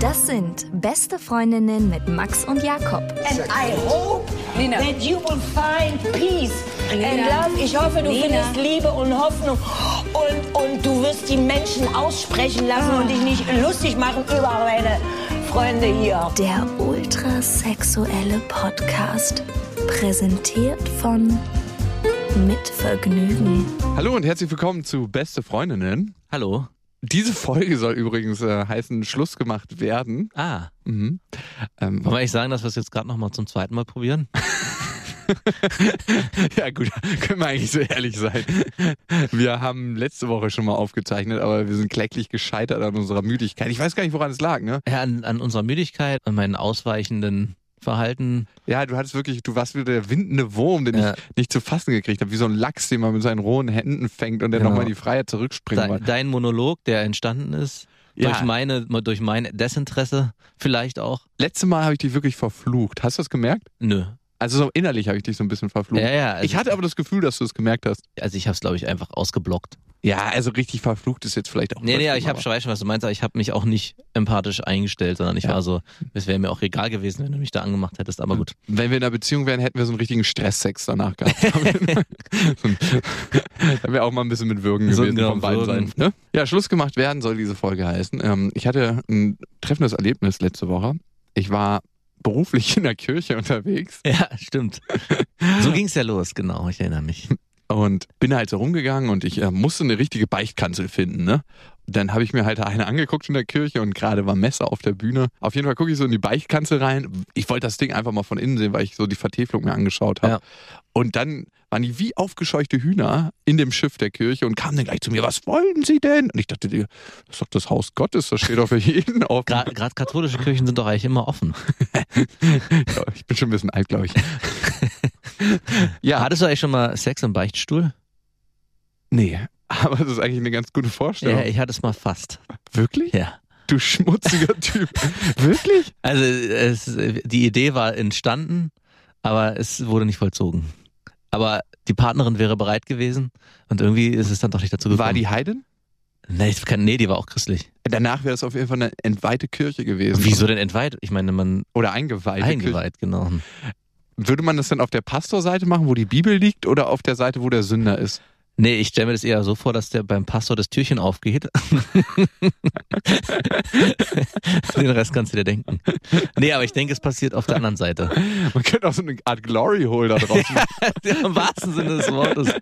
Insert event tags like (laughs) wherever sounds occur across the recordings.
Das sind beste Freundinnen mit Max und Jakob. And I hope Nina. that you will find peace and love. Ich hoffe, du Nina. findest Liebe und Hoffnung. Und, und du wirst die Menschen aussprechen lassen und dich nicht lustig machen über meine Freunde hier. Der ultrasexuelle Podcast. Präsentiert von Mit Vergnügen. Hallo und herzlich willkommen zu Beste Freundinnen. Hallo. Diese Folge soll übrigens äh, heißen Schluss gemacht werden. Ah, Mhm. Ähm, wollen wir eigentlich sagen, dass wir es jetzt gerade nochmal zum zweiten Mal probieren? (laughs) ja gut, können wir eigentlich so ehrlich sein. Wir haben letzte Woche schon mal aufgezeichnet, aber wir sind kläglich gescheitert an unserer Müdigkeit. Ich weiß gar nicht, woran es lag, ne? Ja, an, an unserer Müdigkeit, an meinen ausweichenden Verhalten. Ja, du hattest wirklich, du warst wieder der windende Wurm, den Ja. ich nicht zu fassen gekriegt habe, wie so ein Lachs, den man mit seinen rohen Händen fängt und der Genau. nochmal in die Freiheit zurückspringen Dein, wollte. dein Monolog, der entstanden ist, Ja. durch meine, durch mein Desinteresse vielleicht auch. Letzte Mal habe ich dich wirklich verflucht. Hast du das gemerkt? Nö. Also so innerlich habe ich dich so ein bisschen verflucht. Ja, ja. Also ich hatte aber das Gefühl, dass du es gemerkt hast. also ich habe es, glaube ich, einfach ausgeblockt. Ja, also richtig verflucht ist jetzt vielleicht auch. Nee, nee, ich habe schon, was du meinst, aber ich habe mich auch nicht empathisch eingestellt, sondern ich Ja. war so, es wäre mir auch egal gewesen, wenn du mich da angemacht hättest, aber gut. Wenn wir in einer Beziehung wären, hätten wir so einen richtigen Stresssex danach gehabt. (laughs) da wäre auch mal ein bisschen mit Würgen So, gewesen genau, von beiden. Seiten. Ne? Ja, Schluss gemacht werden soll diese Folge heißen. Ähm, ich hatte ein treffendes Erlebnis letzte Woche. Ich war beruflich in der Kirche unterwegs Ja, stimmt. So ging's ja los, genau, ich erinnere mich. Und bin halt so rumgegangen und ich äh, musste eine richtige Beichtkanzel finden, ne? Dann habe ich mir halt eine angeguckt in der Kirche und gerade war Messer auf der Bühne. Auf jeden Fall gucke ich so in die Beichtkanzel rein. Ich wollte das Ding einfach mal von innen sehen, weil ich so die Vertäfelung mir angeschaut habe. Ja. Und dann waren die wie aufgescheuchte Hühner in dem Schiff der Kirche und kamen dann gleich zu mir, was wollen sie denn? Und ich dachte, das ist doch das Haus Gottes, das steht doch für jeden (laughs) auf. Gerade katholische Kirchen sind doch eigentlich immer offen. (laughs) Ich bin schon ein bisschen alt, glaube ich. (laughs) (laughs) ja, Hattest du eigentlich schon mal Sex im Beichtstuhl? nee, aber das ist eigentlich eine ganz gute Vorstellung. Ja, ich hatte es mal fast. Wirklich? Ja. Du schmutziger (laughs) Typ. Wirklich? Also es, die Idee war entstanden, aber es wurde nicht vollzogen. Aber die Partnerin wäre bereit gewesen und irgendwie ist es dann doch nicht dazu gekommen. War die Heiden? Nee, ich kann, nee, die war auch christlich. Danach wäre es auf jeden Fall eine entweihte Kirche gewesen. Wieso denn entweiht? Ich meine, man Oder eingeweihte eingeweiht, genau. Würde man das dann auf der Pastorseite machen, wo die Bibel liegt, oder auf der Seite, wo der Sünder ist? Nee, ich stelle mir das eher so vor, dass der beim Pastor das Türchen aufgeht. (laughs) Den Rest kannst du dir denken. Nee, aber ich denke, es passiert auf der anderen Seite. Man könnte auch so eine Art Glory Hole da drauf machen. (laughs) Im wahrsten Sinne des Wortes.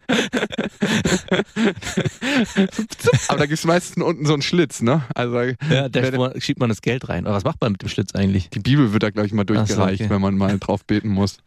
Aber da gibt es meistens unten so einen Schlitz, ne? Also Ja, da schiebt man das Geld rein. Aber was macht man mit dem Schlitz eigentlich? die Bibel wird da, glaube ich, mal Ach so, durchgereicht, okay. wenn man mal drauf beten muss.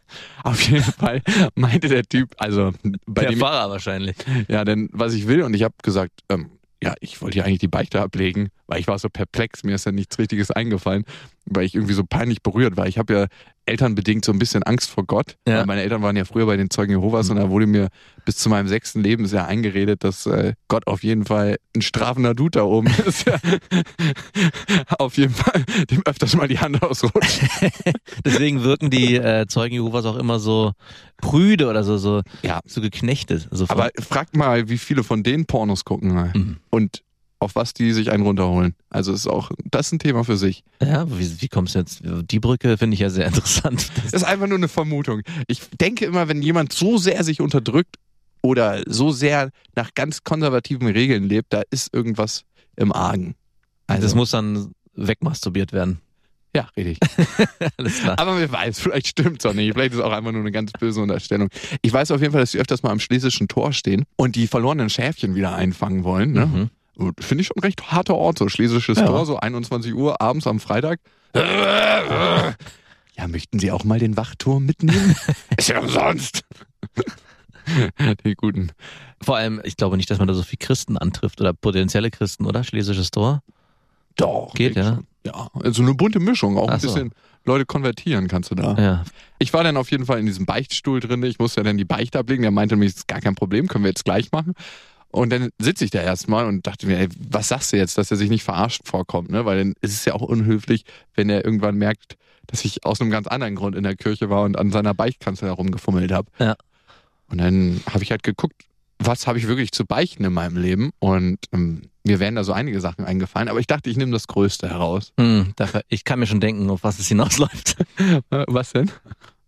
Auf jeden Fall meinte der Typ, also bei Der dem Pfarrer wahrscheinlich. Ja, denn was ich will, und ich habe gesagt, ähm, ja, ich wollte ja eigentlich die Beichte ablegen, weil ich war so perplex, mir ist ja nichts Richtiges eingefallen, weil ich irgendwie so peinlich berührt war. Ich habe ja elternbedingt so ein bisschen Angst vor Gott, Ja. meine Eltern waren ja früher bei den Zeugen Jehovas und da wurde mir bis zu meinem sechsten Lebensjahr eingeredet, dass äh, Gott auf jeden Fall ein strafender Dude da oben (laughs) ist. (laughs) auf jeden Fall dem öfters mal die Hand ausrutscht. (laughs) Deswegen wirken die äh, Zeugen Jehovas auch immer so prüde oder so, so, Ja. so geknechtet. So von- Aber fragt mal, wie viele von denen Pornos gucken Mhm. und auf was die sich einen runterholen. Also ist auch, das ist ein Thema für sich. ja, wie, wie kommst du jetzt? Die Brücke finde ich ja sehr (laughs) interessant. Das, ist einfach nur eine Vermutung. Ich denke immer, wenn jemand so sehr sich unterdrückt oder so sehr nach ganz konservativen Regeln lebt, da ist irgendwas im Argen. Also, das muss dann wegmasturbiert werden. ja, richtig. (laughs) Alles klar. Aber wer weiß, vielleicht stimmt's auch nicht. Vielleicht ist es auch einfach nur eine ganz böse Unterstellung. Ich weiß auf jeden Fall, dass die öfters mal am schlesischen Tor stehen und die verlorenen Schäfchen wieder einfangen wollen. Ne? Mhm. Finde ich schon ein recht harter Ort, so schlesisches Ja. Tor, so 21 Uhr abends am Freitag. Ja, möchten Sie auch mal den Wachturm mitnehmen? (laughs) ist ja umsonst. (laughs) die guten. Vor allem, ich glaube nicht, dass man da so viel Christen antrifft oder potenzielle Christen, oder? Schlesisches Tor. Doch. Geht, ja? schon. Ja, also eine bunte Mischung, auch Ach ein so. bisschen Leute konvertieren kannst du da. Ja. Ich war dann auf jeden Fall in diesem Beichtstuhl drin. Ich musste ja dann die Beichte ablegen. Der meinte mir, das ist gar kein Problem, können wir jetzt gleich machen. Und dann sitze ich da erstmal und dachte mir, ey, was sagst du jetzt, dass er sich nicht verarscht vorkommt, ne? Weil dann ist es ja auch unhöflich, wenn er irgendwann merkt, dass ich aus einem ganz anderen Grund in der Kirche war und an seiner Beichtkanzel herumgefummelt habe. Ja. Und dann habe ich halt geguckt, was habe ich wirklich zu beichten in meinem Leben? Und ähm, mir wären da so einige Sachen eingefallen, aber ich dachte, ich nehme das Größte heraus. Hm, dafür, ich kann mir schon denken, auf was es hinausläuft. (laughs) Was denn?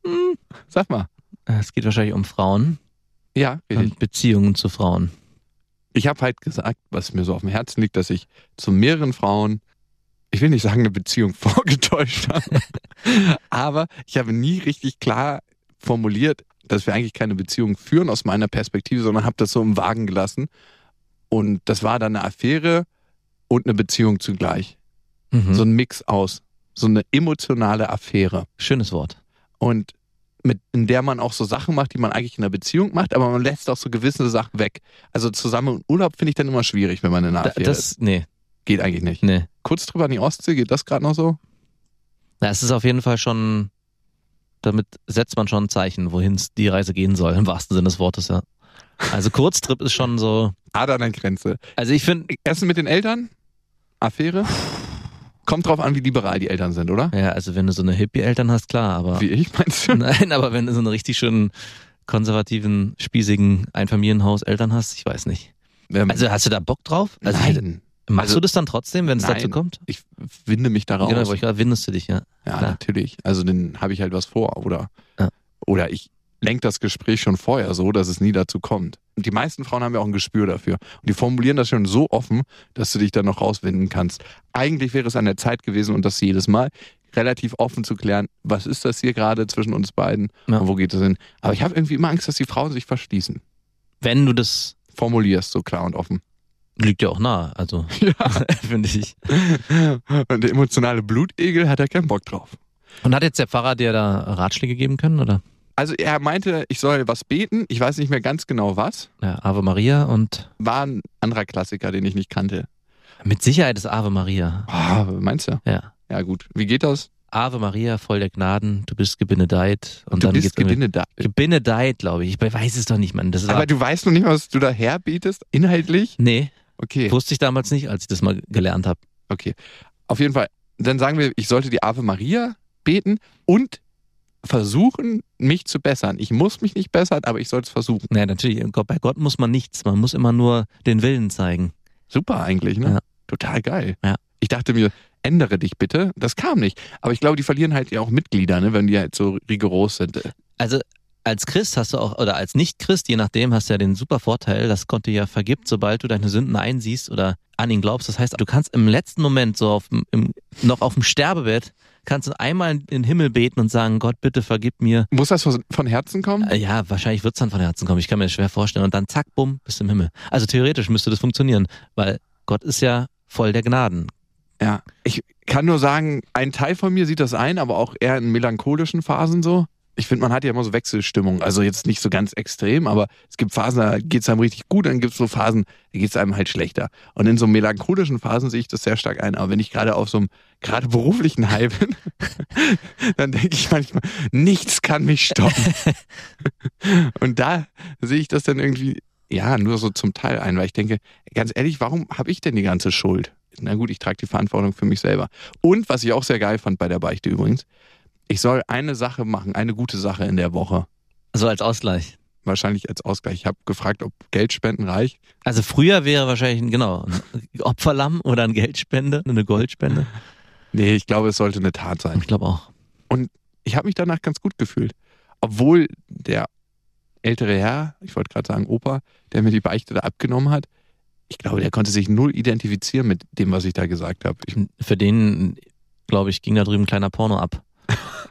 Hm. Sag mal. Es geht wahrscheinlich um Frauen Ja, richtig. und Beziehungen zu Frauen. Ich habe halt gesagt, was mir so auf dem Herzen liegt, dass ich zu mehreren Frauen, ich will nicht sagen, eine Beziehung (laughs) vorgetäuscht habe, aber ich habe nie richtig klar formuliert, dass wir eigentlich keine Beziehung führen aus meiner Perspektive, sondern habe das so im Wagen gelassen. Und das war dann eine Affäre und eine Beziehung zugleich. Mhm. So ein Mix aus. So eine emotionale Affäre. Schönes Wort. Und mit, in der man auch so Sachen macht, die man eigentlich in einer Beziehung macht, aber man lässt auch so gewisse Sachen weg. Also zusammen im Urlaub finde ich dann immer schwierig, wenn man in einer Da, Affäre ist. das, nee, Geht eigentlich nicht. nee. Kurz drüber an die Ostsee, geht das gerade noch so? Na, es ist auf jeden Fall schon, damit setzt man schon ein Zeichen, wohin die Reise gehen soll, im wahrsten Sinne des Wortes, ja. Also Kurztrip ist schon so, Adern an Grenze. also ich finde, Essen mit den Eltern? Affäre? Kommt drauf an, wie liberal die Eltern sind, oder? ja, also wenn du so eine Hippie-Eltern hast, klar, aber, Wie ich, meinst du? (laughs) nein, aber wenn du so einen richtig schönen, konservativen, spießigen Einfamilienhaus-Eltern hast, ich weiß nicht. Ähm, Also hast du da Bock drauf? Also, nein. Machst Also- du das dann trotzdem, wenn es dazu kommt? Ich winde mich daraus. Genau, aber ich windest du dich, ja. Ja, Klar. natürlich. Also dann habe ich halt was vor oder Ja. oder ich lenke das Gespräch schon vorher so, dass es nie dazu kommt. Und die meisten Frauen haben ja auch ein Gespür dafür. Und die formulieren das schon so offen, dass du dich dann noch rauswinden kannst. Eigentlich wäre es an der Zeit gewesen und das jedes Mal relativ offen zu klären, was ist das hier gerade zwischen uns beiden Ja. und wo geht es hin. Aber ich habe irgendwie immer Angst, dass die Frauen sich verschließen. Wenn du das, Formulierst so klar und offen. liegt ja auch nah, also, (laughs) (laughs) finde ich. Und der emotionale Blutegel hat ja keinen Bock drauf. Und hat jetzt der Pfarrer dir da Ratschläge geben können, oder? Also er meinte, ich soll was beten. Ich weiß nicht mehr ganz genau was. Ja, Ave Maria und War ein anderer Klassiker, den ich nicht kannte. mit Sicherheit ist Ave Maria. Ah, meinst du? Ja. Ja gut. Wie geht das? Ave Maria, voll der Gnaden, du bist gebenedeit. Und du dann bist da. Gebenedeit, glaube ich. Ich weiß es doch nicht, Mann. Aber du weißt noch nicht, was du da herbietest, inhaltlich? nee, Okay, wusste ich damals nicht, als ich das mal gelernt habe. okay. Auf jeden Fall. Dann sagen wir, ich sollte die Ave Maria beten und versuchen, mich zu bessern. Ich muss mich nicht bessern, aber ich soll es versuchen. Naja, natürlich, bei Gott muss man nichts. Man muss immer nur den Willen zeigen. Super eigentlich, ne? Ja. Total geil. Ja. Ich dachte mir, ändere dich bitte. Das kam nicht. Aber ich glaube, die verlieren halt ja auch Mitglieder, ne, wenn die halt so rigoros sind. Also als Christ hast du auch, oder als Nicht-Christ, je nachdem, hast du ja den super Vorteil, dass Gott dir ja vergibt, sobald du deine Sünden einsiehst oder an ihn glaubst. Das heißt, du kannst im letzten Moment, so auf, im, noch auf dem Sterbebett, kannst du einmal in den Himmel beten und sagen, Gott, bitte vergib mir. Muss das von Herzen kommen? Äh, Ja, wahrscheinlich wird's dann von Herzen kommen. Ich kann mir das schwer vorstellen. Und dann zack, bumm, bist du im Himmel. Also theoretisch müsste das funktionieren, weil Gott ist ja voll der Gnaden. Ja. Ich kann nur sagen, ein Teil von mir sieht das ein, aber auch eher in melancholischen Phasen so. Ich finde, man hat ja immer so Wechselstimmung. Also jetzt nicht so ganz extrem, aber es gibt Phasen, da geht's einem richtig gut, dann gibt's so Phasen, da geht's einem halt schlechter. Und in so melancholischen Phasen sehe ich das sehr stark ein. Aber wenn ich gerade auf so einem gerade beruflichen High bin, (laughs) dann denke ich manchmal, nichts kann mich stoppen. (laughs) Und da sehe ich das dann irgendwie, ja, nur so zum Teil ein, weil ich denke, ganz ehrlich, warum habe ich denn die ganze Schuld? Na gut, ich trage die Verantwortung für mich selber. Und was ich auch sehr geil fand bei der Beichte übrigens, ich soll eine Sache machen, eine gute Sache in der Woche. So als Ausgleich. Wahrscheinlich als Ausgleich. Ich habe gefragt, ob Geldspenden reicht. Also früher wäre wahrscheinlich, ein- genau, ein Opferlamm oder eine Geldspende, eine Goldspende. Nee, ich glaube, es sollte eine Tat sein. Ich glaube auch. Ich habe mich danach ganz gut gefühlt. Obwohl der ältere Herr, ich wollte gerade sagen Opa, der mir die Beichte da abgenommen hat, ich glaube, der konnte sich null identifizieren mit dem, was ich da gesagt habe. Für den, glaube ich, ging da drüben ein kleiner Porno ab.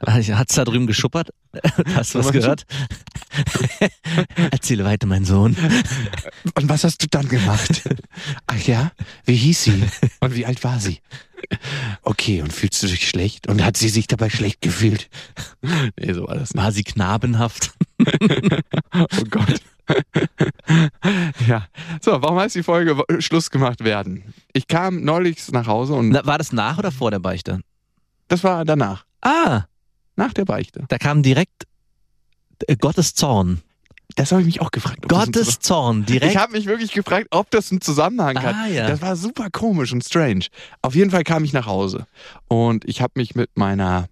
Hat's da drüben geschuppert? (laughs) Hast du was Was? gehört? (laughs) Erzähle weiter, mein Sohn. Und was hast du dann gemacht? Ach ja, wie hieß sie? Und wie alt war sie? Okay, und fühlst du dich schlecht? Und hat sie sich dabei schlecht gefühlt? Nee, so war das nicht. War sie knabenhaft? Oh Gott. ja. So, warum heißt die Folge Schluss gemacht werden? Ich kam neulich nach Hause und Na, war das nach oder vor der Beichte? das war danach. Ah, Nach der Beichte. da kam direkt äh, Gottes Zorn. Das habe ich mich auch gefragt. Gottes Zorn, direkt. Ich habe mich wirklich gefragt, ob das einen Zusammenhang hat. ah, ja. Das war super komisch und strange. Auf jeden Fall kam ich nach Hause und ich habe mich mit meiner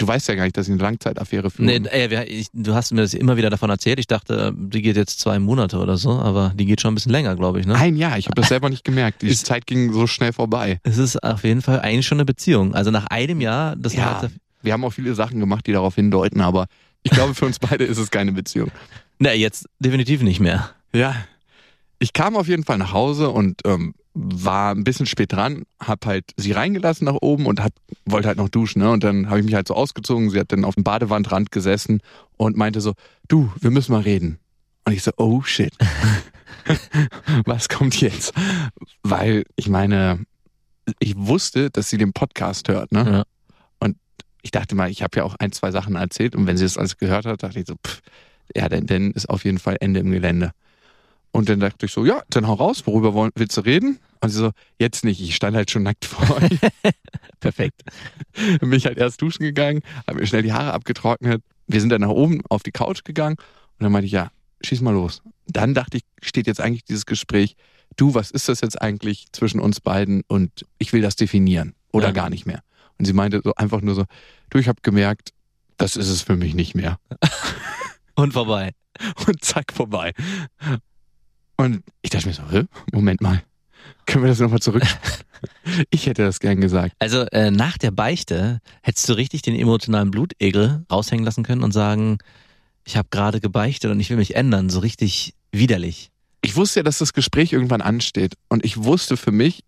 du weißt ja gar nicht, dass ich eine Langzeitaffäre führe. Nee, ey, wir- ich, du hast mir das immer wieder davon erzählt. Ich dachte, die geht jetzt zwei Monate oder so, aber die geht schon ein bisschen länger, glaube ich. Ne? Ein Jahr, ich habe das selber nicht gemerkt. Die Zeit ging so schnell vorbei. Es ist auf jeden Fall eigentlich schon eine Beziehung. Also nach einem Jahr, das Ja. war Wir haben auch viele Sachen gemacht, die darauf hindeuten, aber ich glaube, für uns beide ist es keine Beziehung. (laughs) na jetzt definitiv nicht mehr. Ja. Ich kam auf jeden Fall nach Hause und ähm, war ein bisschen spät dran, hab halt sie reingelassen nach oben und hab, wollte halt noch duschen. Ne? Und dann habe ich mich halt so ausgezogen. Sie hat dann auf dem Badewandrand gesessen und meinte so, du, wir müssen mal reden. Und ich so, oh shit. (laughs) Was kommt jetzt? Weil ich meine, ich wusste, dass sie den Podcast hört. Ne? Ja. Und ich dachte mal, ich habe ja auch ein, zwei Sachen erzählt. Und wenn sie das alles gehört hat, dachte ich so, pff, ja, dann, dann ist auf jeden Fall Ende im Gelände. Und dann dachte ich so, ja, dann hau raus, worüber wollen, willst du reden? Und sie so, jetzt nicht, ich stand halt schon nackt vor euch. (laughs) Perfekt. (laughs) Bin ich halt erst duschen gegangen, habe mir schnell die Haare abgetrocknet. Wir sind dann nach oben auf die Couch gegangen und dann meinte ich, ja, schieß mal los. Dann dachte ich, steht jetzt eigentlich dieses Gespräch, du, was ist das jetzt eigentlich zwischen uns beiden und ich will das definieren oder Ja. gar nicht mehr. Und sie meinte so einfach nur so, du, ich habe gemerkt, das ist es für mich nicht mehr. (laughs) Und vorbei. und zack, vorbei. Und ich dachte mir so, Hä? Moment mal, können wir das nochmal zurück? (laughs) ich hätte das gern gesagt. Also äh, nach der Beichte hättest du richtig den emotionalen Blutegel raushängen lassen können und sagen, ich habe gerade gebeichtet und ich will mich ändern, so richtig widerlich. Ich wusste ja, dass das Gespräch irgendwann ansteht. Und ich wusste für mich,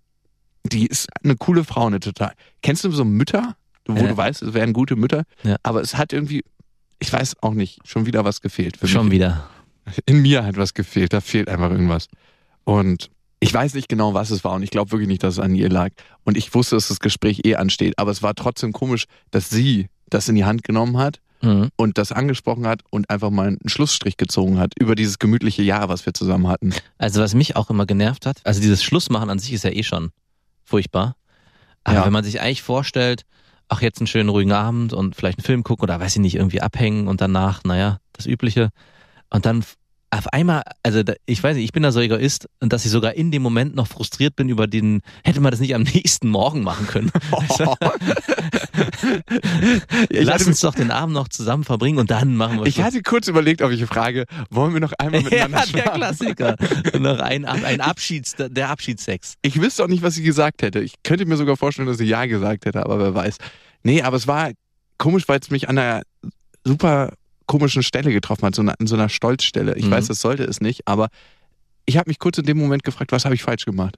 die ist eine coole Frau, eine total. Kennst du so Mütter, wo Ja. du weißt, es wären gute Mütter? Ja. Aber es hat irgendwie, ich weiß auch nicht, schon wieder was gefehlt. Für Schon mich. wieder. In mir hat was gefehlt, da fehlt einfach irgendwas. Und ich weiß nicht genau, was es war und ich glaube wirklich nicht, dass es an ihr lag. Und ich wusste, dass das Gespräch eh ansteht, aber es war trotzdem komisch, dass sie das in die Hand genommen hat Mhm. und das angesprochen hat und einfach mal einen Schlussstrich gezogen hat über dieses gemütliche Jahr, was wir zusammen hatten. Also was mich auch immer genervt hat, also dieses Schlussmachen an sich ist ja eh schon furchtbar. Aber Ja. wenn man sich eigentlich vorstellt, ach jetzt einen schönen ruhigen Abend und vielleicht einen Film gucken oder weiß ich nicht, irgendwie abhängen und danach, naja, das Übliche. Und dann auf einmal, also da, ich weiß nicht, ich bin da so Egoist, dass ich sogar in dem Moment noch frustriert bin über den, hätte man das nicht am (laughs) nächsten Morgen machen können. (laughs) Ich, (laughs) Lass uns doch den Abend noch zusammen verbringen und dann machen wir ich Schluss. hatte kurz überlegt, ob ich frage, wollen wir noch einmal miteinander ja, der schlafen? Klassiker. noch ein, ein Abschieds, der Abschiedssex. Ich wüsste auch nicht, was sie gesagt hätte. Ich könnte mir sogar vorstellen, dass sie Ja gesagt hätte, aber wer weiß. Nee, aber es war komisch, weil es mich an einer super komischen Stelle getroffen hat, so eine, an so einer Stolzstelle. Ich Mhm. weiß, das sollte es nicht, aber ich habe mich kurz in dem Moment gefragt, was habe ich falsch gemacht?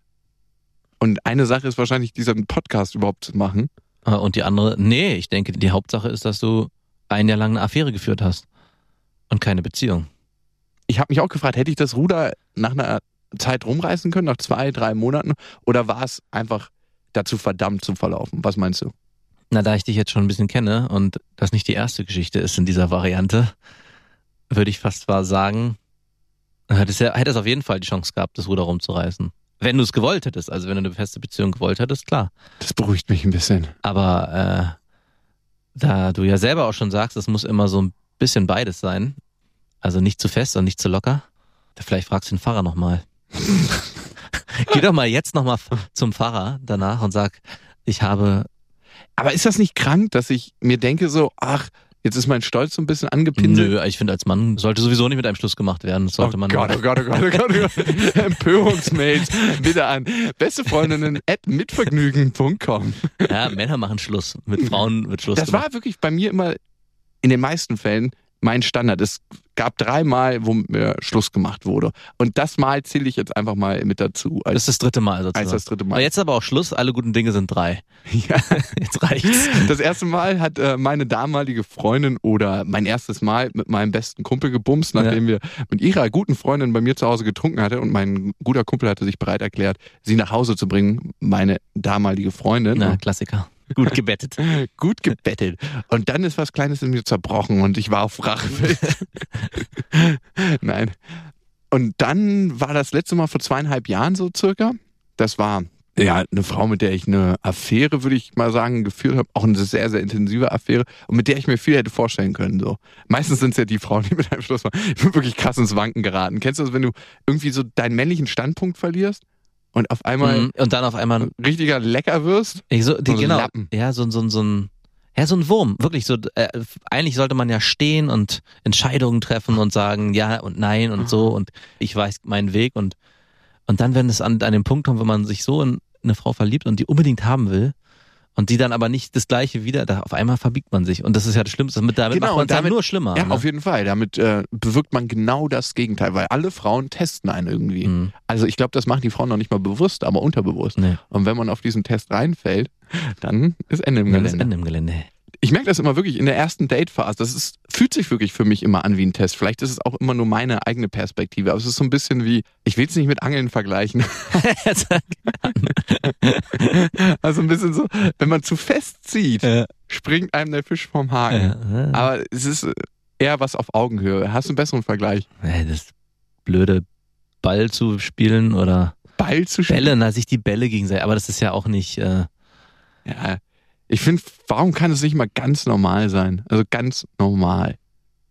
Und eine Sache ist wahrscheinlich, diesen Podcast überhaupt zu machen. Äh, Und die andere, nee, ich denke, die Hauptsache ist, dass du ein Jahr lang eine Affäre geführt hast. Und keine Beziehung. Ich habe mich auch gefragt, hätte ich das Ruder nach einer Zeit rumreißen können, nach zwei, drei Monaten? Oder war es einfach dazu verdammt zu verlaufen? Was meinst du? Na, da ich dich jetzt schon ein bisschen kenne und das nicht die erste Geschichte ist in dieser Variante, würde ich fast mal sagen, hättest ja, hättest auf jeden Fall die Chance gehabt, das Ruder rumzureißen. Wenn du es gewollt hättest, also wenn du eine feste Beziehung gewollt hättest, klar. Das beruhigt mich ein bisschen. Aber äh, da du ja selber auch schon sagst, es muss immer so ein bisschen beides sein, also nicht zu fest und nicht zu locker, vielleicht fragst du den Pfarrer nochmal. (laughs) Geh doch mal jetzt nochmal zum Pfarrer danach und sag, ich habe Aber ist das nicht krank, dass ich mir denke so, ach, jetzt ist mein Stolz so ein bisschen angepinselt? Nö, ich finde, als Mann sollte sowieso nicht mit einem Schluss gemacht werden. Das sollte oh man Gott, oh Gott, oh Gott, oh Gott, oh Gott. (laughs) Empörungsmails bitte an bestefreundinnen at mitvergnügen.com. Ja, Männer machen Schluss. Mit Frauen wird Schluss Das gemacht. war wirklich bei mir immer in den meisten Fällen mein Standard. Es gab dreimal, wo mir Schluss gemacht wurde. Und das Mal zähle ich jetzt einfach mal mit dazu. das ist das dritte Mal sozusagen. als das dritte Aber Mal. jetzt aber auch Schluss. Alle guten Dinge sind drei. (laughs) Ja. Jetzt reicht's. Das erste Mal hat äh, meine damalige Freundin oder mein erstes Mal mit meinem besten Kumpel gebumst, nachdem wir mit ihrer guten Freundin bei mir zu Hause getrunken hatte und mein guter Kumpel hatte sich bereit erklärt, sie nach Hause zu bringen, meine damalige Freundin. Na, Klassiker. Gut gebettet. (laughs) Gut gebettet. Und dann ist was Kleines in mir zerbrochen und ich war auf Rache. (laughs) Nein. Und dann war das letzte Mal vor zweieinhalb Jahren so circa. Das war ja eine Frau, mit der ich eine Affäre, würde ich mal sagen, geführt habe. Auch eine sehr, sehr intensive Affäre und mit der ich mir viel hätte vorstellen können. So. Meistens sind es ja die Frauen, die mit einem Schluss machen. Ich bin wirklich krass ins Wanken geraten. Kennst du das, wenn du irgendwie so deinen männlichen Standpunkt verlierst und auf einmal Mhm. Und dann auf einmal, richtiger Lecker wirst? ich so, die, So genau, Lappen. ja, so, so, so ein, Ja, so ein Wurm, wirklich so. Äh, eigentlich sollte man ja stehen und Entscheidungen treffen und sagen ja und nein und so und ich weiß meinen Weg und und dann, wenn es an, an den Punkt kommt, wenn man sich so in eine Frau verliebt und die unbedingt haben will und die dann aber nicht das Gleiche wieder, da auf einmal verbiegt man sich und das ist ja das Schlimmste. Damit, damit Genau, macht man damit- nur schlimmer. Ja, ne? auf jeden Fall. Damit äh, bewirkt man genau das Gegenteil, weil alle Frauen testen einen irgendwie. Mhm. Also ich glaube, das machen die Frauen noch nicht mal bewusst, aber unterbewusst. Nee. Und wenn man auf diesen Test reinfällt, dann ist Ende im Dann ist Gelände. Ende im Gelände. Ich merke das immer wirklich in der ersten Date-Phase. Das ist, fühlt sich wirklich für mich immer an wie ein Test. Vielleicht ist es auch immer nur meine eigene Perspektive, aber es ist so ein bisschen wie, ich will es nicht mit Angeln vergleichen. (laughs) (laughs) Also ein bisschen so, wenn man zu fest zieht, Ja. springt einem der Fisch vom Haken. Ja. Aber es ist eher was auf Augenhöhe. Hast du einen besseren Vergleich? Das blöde Ball zu spielen oder Ball zu spielen? Bälle, na, sich die Bälle gegenseitig, aber das ist ja auch nicht, äh, Ja. Ich finde, warum kann es nicht mal ganz normal sein? Also ganz normal.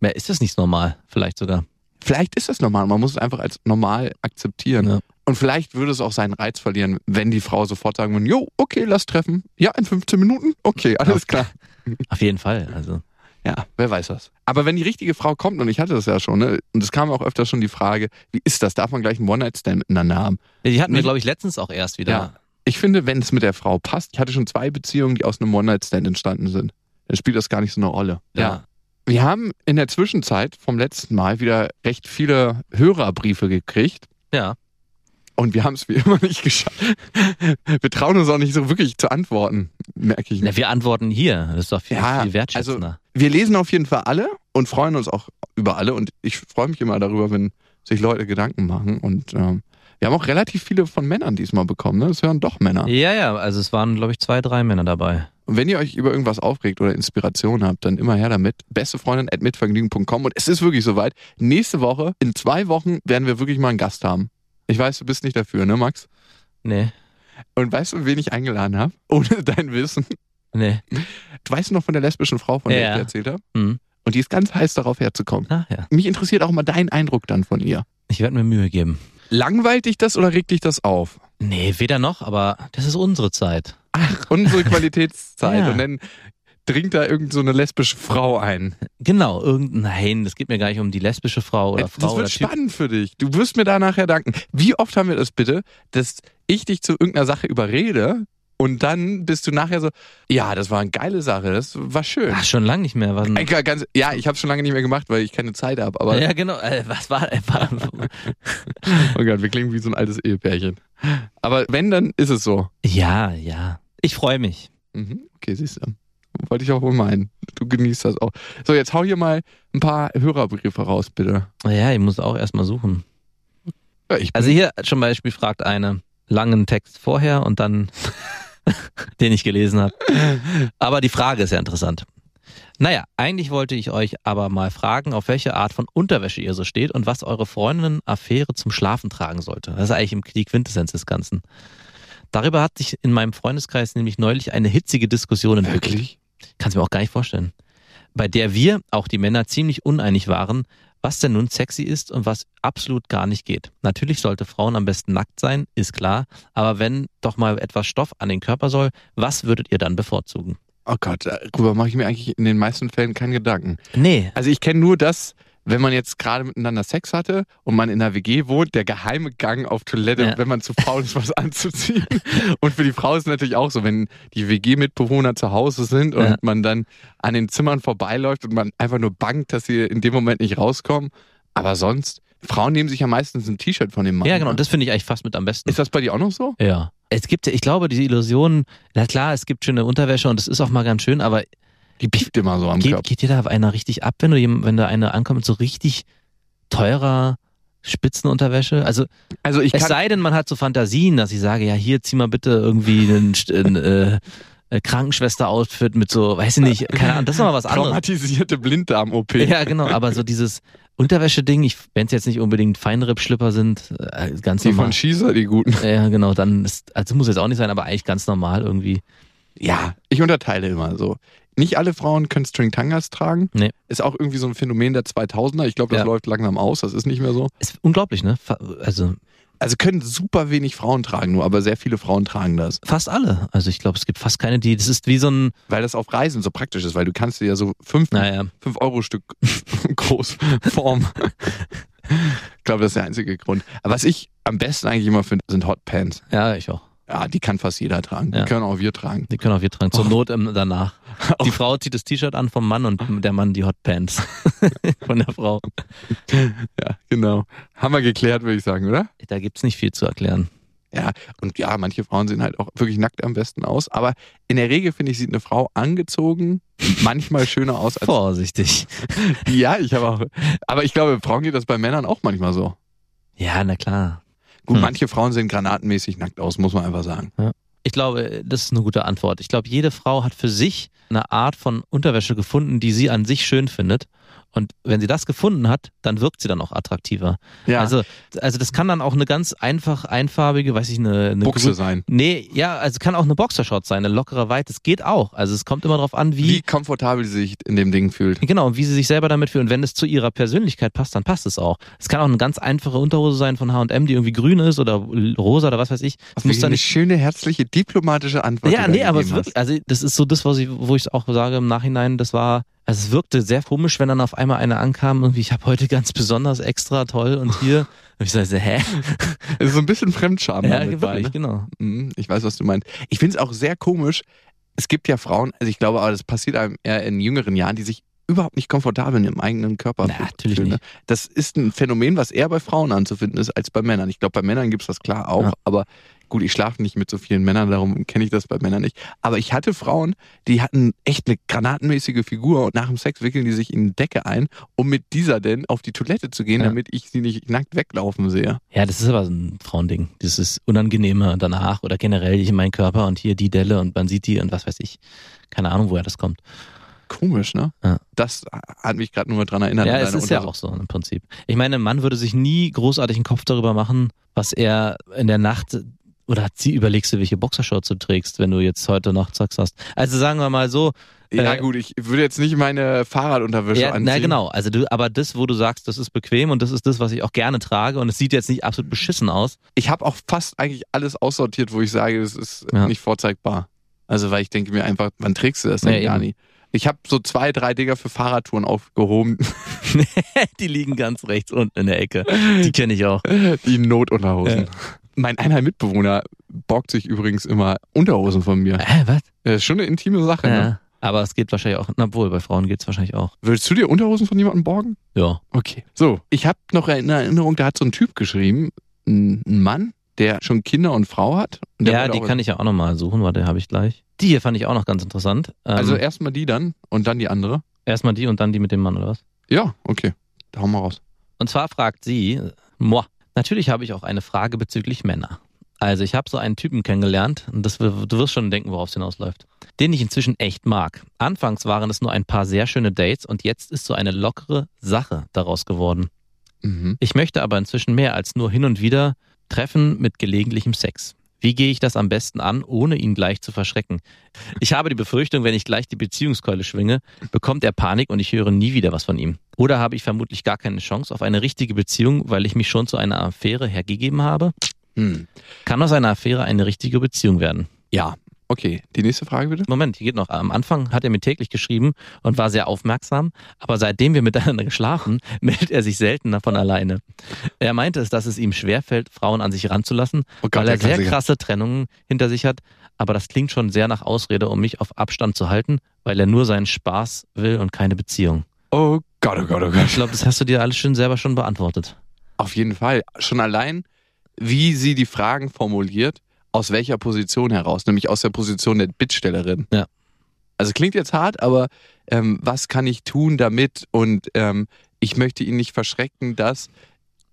mehr ist das nicht normal, vielleicht sogar. Vielleicht ist das normal. Man muss es einfach als normal akzeptieren. Ja. Und vielleicht würde es auch seinen Reiz verlieren, wenn die Frau sofort sagen würde, jo, okay, lass treffen. Ja, in 15 Minuten? Okay, alles klar. (laughs) Auf jeden Fall, also. Ja, wer weiß das. Aber wenn die richtige Frau kommt, und ich hatte das ja schon, ne, und es kam auch öfter schon die Frage, wie ist das? Darf man gleich einen One-Night-Stand miteinander haben? Die hatten wir, glaube ich, letztens auch erst wieder. Ja. Ich finde, wenn es mit der Frau passt, ich hatte schon zwei Beziehungen, die aus einem One-Night-Stand entstanden sind. Dann spielt das gar nicht so eine Rolle. Ja. Wir haben in der Zwischenzeit vom letzten Mal wieder recht viele Hörerbriefe gekriegt. Ja. Und wir haben es wie immer nicht geschafft. (laughs) Wir trauen uns auch nicht so wirklich zu antworten, merke ich. Na, wir antworten hier. Das ist doch viel, Ja, viel wertschätzender. also wir lesen auf jeden Fall alle und freuen uns auch über alle. Und ich freue mich immer darüber, wenn sich Leute Gedanken machen. Und ähm, wir haben auch relativ viele von Männern diesmal bekommen. Ne? Das hören doch Männer. ja, ja, also es waren, glaube ich, zwei, drei Männer dabei. Und wenn ihr euch über irgendwas aufregt oder Inspiration habt, dann immer her damit. Bestefreundin.mitvergnügen.com. Und es ist wirklich soweit. Nächste Woche, in zwei Wochen, werden wir wirklich mal einen Gast haben. Ich weiß, du bist nicht dafür, ne, Max? Nee, Und weißt du, wen ich eingeladen habe? (laughs) Ohne dein Wissen. nee. Du weißt noch von der lesbischen Frau, von der Ja. ich dir erzählt habe? Hm. Und die ist ganz heiß darauf herzukommen. Ach ja. Mich interessiert auch mal dein Eindruck dann von ihr. Ich werde mir Mühe geben. Langweilt dich das oder regt dich das auf? Nee, weder noch, aber das ist unsere Zeit. Ach, unsere (laughs) Qualitätszeit. Ja. Und dann dringt da irgend so eine lesbische Frau ein. Genau, irgend, nein, es geht mir gar nicht um die lesbische Frau oder Frau das wird Typ. spannend für dich. Du wirst mir da nachher danken. Wie oft haben wir das bitte, dass ich dich zu irgendeiner Sache überrede und dann bist du nachher so, ja, das war eine geile Sache, das war schön. Ach, schon lange nicht mehr. Was ganz, ja, ich habe schon lange nicht mehr gemacht, weil ich keine Zeit habe. Aber ja, genau. Äh, was war, äh, (laughs) war oh Gott, wir klingen wie so ein altes Ehepärchen. Aber wenn, dann ist es so. Ja, ja. Ich freue mich. Mhm. Okay, siehst du. Wollte ich auch wohl meinen. Du genießt das auch. So, jetzt hau hier mal ein paar Hörerbriefe raus, bitte. Ja, ich muss auch erstmal suchen. Ja, Also hier zum Beispiel fragt eine langen Text vorher und dann, (laughs) (laughs) den ich gelesen habe. Aber die Frage ist ja interessant. Naja, eigentlich wollte ich euch aber mal fragen, auf welche Art von Unterwäsche ihr so steht und was eure Freundin Affäre zum Schlafen tragen sollte. Das ist eigentlich die Quintessenz des Ganzen. Darüber hat sich in meinem Freundeskreis nämlich neulich eine hitzige Diskussion entwickelt. Wirklich? Kannst du mir auch gar nicht vorstellen. Bei der wir, auch die Männer, ziemlich uneinig waren, was denn nun sexy ist und was absolut gar nicht geht. Natürlich sollte Frauen am besten nackt sein, ist klar, aber wenn doch mal etwas Stoff an den Körper soll, was würdet ihr dann bevorzugen? Oh Gott, darüber mache ich mir eigentlich in den meisten Fällen keinen Gedanken. Nee, Also ich kenne nur das, wenn man jetzt gerade miteinander Sex hatte und man in einer WG wohnt, der geheime Gang auf Toilette, Ja. wenn man zu faul ist, was (laughs) anzuziehen. Und für die Frau ist es natürlich auch so, wenn die WG-Mitbewohner zu Hause sind und Ja. man dann an den Zimmern vorbeiläuft und man einfach nur bangt, dass sie in dem Moment nicht rauskommen. Aber sonst, Frauen nehmen sich ja meistens ein T-Shirt von dem Mann. ja genau, ne? das finde ich eigentlich fast mit am besten. Ist das bei dir auch noch so? Ja. Es gibt, ich glaube, diese Illusion, na klar, es gibt schöne Unterwäsche und es ist auch mal ganz schön, aber piept immer so am geht, Körper. geht dir da einer richtig ab, wenn du wenn da eine ankommt mit so richtig teurer Spitzenunterwäsche? Also Also ich Es sei denn, man hat so Fantasien, dass ich sage, ja, hier zieh mal bitte irgendwie ein, ein äh, äh, Krankenschwester-Outfit mit so, weiß ich nicht, keine Ahnung, das ist mal was anderes. traumatisierte Blinddarm-OP. Ja, genau, aber so dieses Unterwäsche-Ding, ich, wenn es jetzt nicht unbedingt Feinripp-Schlipper sind, äh, ganz Die normal. von Schießer, die guten. Ja, genau, dann ist, also muss jetzt auch nicht sein, aber eigentlich ganz normal irgendwie. Ja, ich unterteile immer so. Nicht alle Frauen können String-Tangas tragen. Nee. Ist auch irgendwie so ein Phänomen der 2000er. Ich glaube, das Ja. läuft langsam aus. Das ist nicht mehr so. Ist unglaublich, ne? Also, Also können super wenig Frauen tragen, nur aber sehr viele Frauen tragen das. Fast alle. Also ich glaube, es gibt fast keine, die. Das ist wie so ein. Weil das auf Reisen so praktisch ist, weil du kannst dir ja so fünf, Naja. fünf Euro Stück (laughs) groß formen. ich glaube, das ist der einzige Grund. Aber was ich am besten eigentlich immer finde, sind Hot Pants. Ja, ich auch. Ja, die kann fast jeder tragen. Ja. Die können auch wir tragen. Die können auch wir tragen. Zur Not ähm, danach. (laughs) Die Frau zieht das T-Shirt an vom Mann und der Mann die Hotpants (laughs) von der Frau. Ja, genau. Haben wir geklärt, würde ich sagen, oder? Da gibt's nicht viel zu erklären. Ja, und ja, manche Frauen sehen halt auch wirklich nackt am besten aus. Aber in der Regel, finde ich, sieht eine Frau angezogen manchmal schöner aus als. Vorsichtig. Ja, ich habe auch. Aber ich glaube, Frauen geht das bei Männern auch manchmal so. Ja, na klar. Gut, Hm. manche Frauen sehen granatenmäßig nackt aus, muss man einfach sagen. Ich glaube, das ist eine gute Antwort. Ich glaube, jede Frau hat für sich eine Art von Unterwäsche gefunden, die sie an sich schön findet. Und wenn sie das gefunden hat, dann wirkt sie dann auch attraktiver. Ja, Also, also das kann dann auch eine ganz einfach, einfarbige, weiß ich, eine, eine Buchse grün- sein. Nee, ja, also kann auch eine Boxershort sein, eine lockere Weite. Es geht auch. Also es kommt immer darauf an, Wie komfortabel sie sich in dem Ding fühlt. Genau, und wie sie sich selber damit fühlen. Und wenn es zu ihrer Persönlichkeit passt, dann passt es auch. Es kann auch eine ganz einfache Unterhose sein von H&M, die irgendwie grün ist oder rosa oder was weiß ich. Es muss dann eine schöne, herzliche, diplomatische Antwort. ja, nee, aber es wirklich, also das ist so das, was ich, wo ich auch sage im Nachhinein, das war, also es wirkte sehr komisch, wenn dann auf einmal einer ankam, irgendwie, ich habe heute ganz besonders extra toll und hier, (laughs) und ich so, hä? hast. Es ist so ein bisschen Fremdscham. (laughs) Ja, damit bei, wirklich, ne? genau. Mhm, Ich weiß, was du meinst. Ich finde es auch sehr komisch. Es gibt ja Frauen, also ich glaube, aber das passiert einem eher in jüngeren Jahren, die sich überhaupt nicht komfortabel in ihrem eigenen Körper Na, natürlich fühlen. ne? nicht. Das ist ein Phänomen, was eher bei Frauen anzufinden ist als bei Männern. Ich glaube, bei Männern gibt es das klar auch, Ja. aber gut, ich schlafe nicht mit so vielen Männern, darum kenne ich das bei Männern nicht. Aber ich hatte Frauen, die hatten echt eine granatenmäßige Figur und nach dem Sex wickeln die sich in eine Decke ein, um mit dieser denn auf die Toilette zu gehen, Ja. damit ich sie nicht nackt weglaufen sehe. Ja, das ist aber so ein Frauending. Das ist unangenehmer danach oder generell ich in meinen Körper und hier die Delle und man sieht die und was weiß ich. Keine Ahnung, woher das kommt. Komisch, ne? Ja. Das hat mich gerade nur dran erinnert. Ja, es ist ja auch so im Prinzip. Ich meine, ein Mann würde sich nie großartig einen Kopf darüber machen, was er in der Nacht oder sie überlegst du, welche Boxershorts du trägst, wenn du jetzt heute Nacht Sex hast. Also sagen wir mal so. Ja äh, gut, ich würde jetzt nicht meine Fahrradunterwäsche ja, anziehen. na genau, also du, aber das, wo du sagst, das ist bequem und das ist das, was ich auch gerne trage und es sieht jetzt nicht absolut beschissen aus. Ich habe auch fast eigentlich alles aussortiert, wo ich sage, das ist Ja. nicht vorzeigbar. Also weil ich denke mir einfach, wann trägst du das denn Ja, gar eben. nicht? Ich habe so zwei, drei Dinger für Fahrradtouren aufgehoben, (laughs) die liegen ganz rechts unten in der Ecke. Die kenne ich auch. die Notunterhosen. Mein einer Mitbewohner borgt sich übrigens immer Unterhosen von mir. Hä, was? Das ist schon eine intime Sache. Ne? Ja. Aber es geht wahrscheinlich auch, na wohl, bei Frauen geht's wahrscheinlich auch. Würdest du dir Unterhosen von jemandem borgen? Ja. Okay. So, ich habe noch in Erinnerung, da hat so ein Typ geschrieben, ein Mann, der schon Kinder und Frau hat. Und Ja, die kann ich ja auch nochmal suchen, warte, habe ich gleich. Die hier fand ich auch noch ganz interessant. Ähm, Also erstmal die dann und dann die andere. erstmal die und dann die mit dem Mann, oder was? Ja, okay. Da hauen wir raus. Und zwar fragt sie, moi, natürlich habe ich auch eine Frage bezüglich Männer. Also ich habe so einen Typen kennengelernt, und das, du wirst schon denken, worauf es hinausläuft, den ich inzwischen echt mag. Anfangs waren es nur ein paar sehr schöne Dates und jetzt ist so eine lockere Sache daraus geworden. Mhm. Ich möchte aber inzwischen mehr als nur hin und wieder treffen mit gelegentlichem Sex. Wie gehe ich das am besten an, ohne ihn gleich zu verschrecken? Ich habe die Befürchtung, wenn ich gleich die Beziehungskeule schwinge, bekommt er Panik und ich höre nie wieder was von ihm. Oder habe ich vermutlich gar keine Chance auf eine richtige Beziehung, weil ich mich schon zu einer Affäre hergegeben habe? Hm. Kann aus einer Affäre eine richtige Beziehung werden? Ja. Okay, die nächste Frage bitte. Moment, hier geht noch. Am Anfang hat er mir täglich geschrieben und war sehr aufmerksam, aber seitdem wir miteinander geschlafen, (laughs) meldet er sich seltener von alleine. Er meinte es, dass es ihm schwerfällt, Frauen an sich ranzulassen, Oh Gott, weil er sehr krasse Trennungen hinter sich hat, aber das klingt schon sehr nach Ausrede, um mich auf Abstand zu halten, weil er nur seinen Spaß will und keine Beziehung. Oh Gott, oh Gott, oh Ich Gott. glaube, das hast du dir alles schön selber schon beantwortet. Auf jeden Fall. Schon allein, wie sie die Fragen formuliert, aus welcher Position heraus, nämlich aus der Position der Bittstellerin. Ja. Also klingt jetzt hart, aber ähm, was kann ich tun damit? Und ähm, ich möchte ihn nicht verschrecken, dass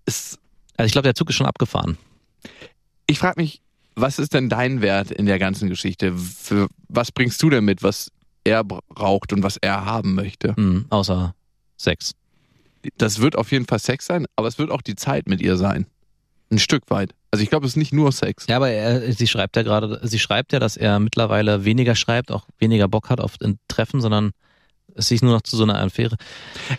es. Also ich glaube, der Zug ist schon abgefahren. Ich frage mich, was ist denn dein Wert in der ganzen Geschichte? Für, was bringst du denn mit, was er braucht und was er haben möchte? Hm, außer Sex. Das wird auf jeden Fall Sex sein, aber es wird auch die Zeit mit ihr sein. Ein Stück weit. Also ich glaube, es ist nicht nur Sex. Ja, aber er, sie schreibt ja gerade, sie schreibt ja, dass er mittlerweile weniger schreibt, auch weniger Bock hat auf ein Treffen, sondern es sich nur noch zu so einer Affäre.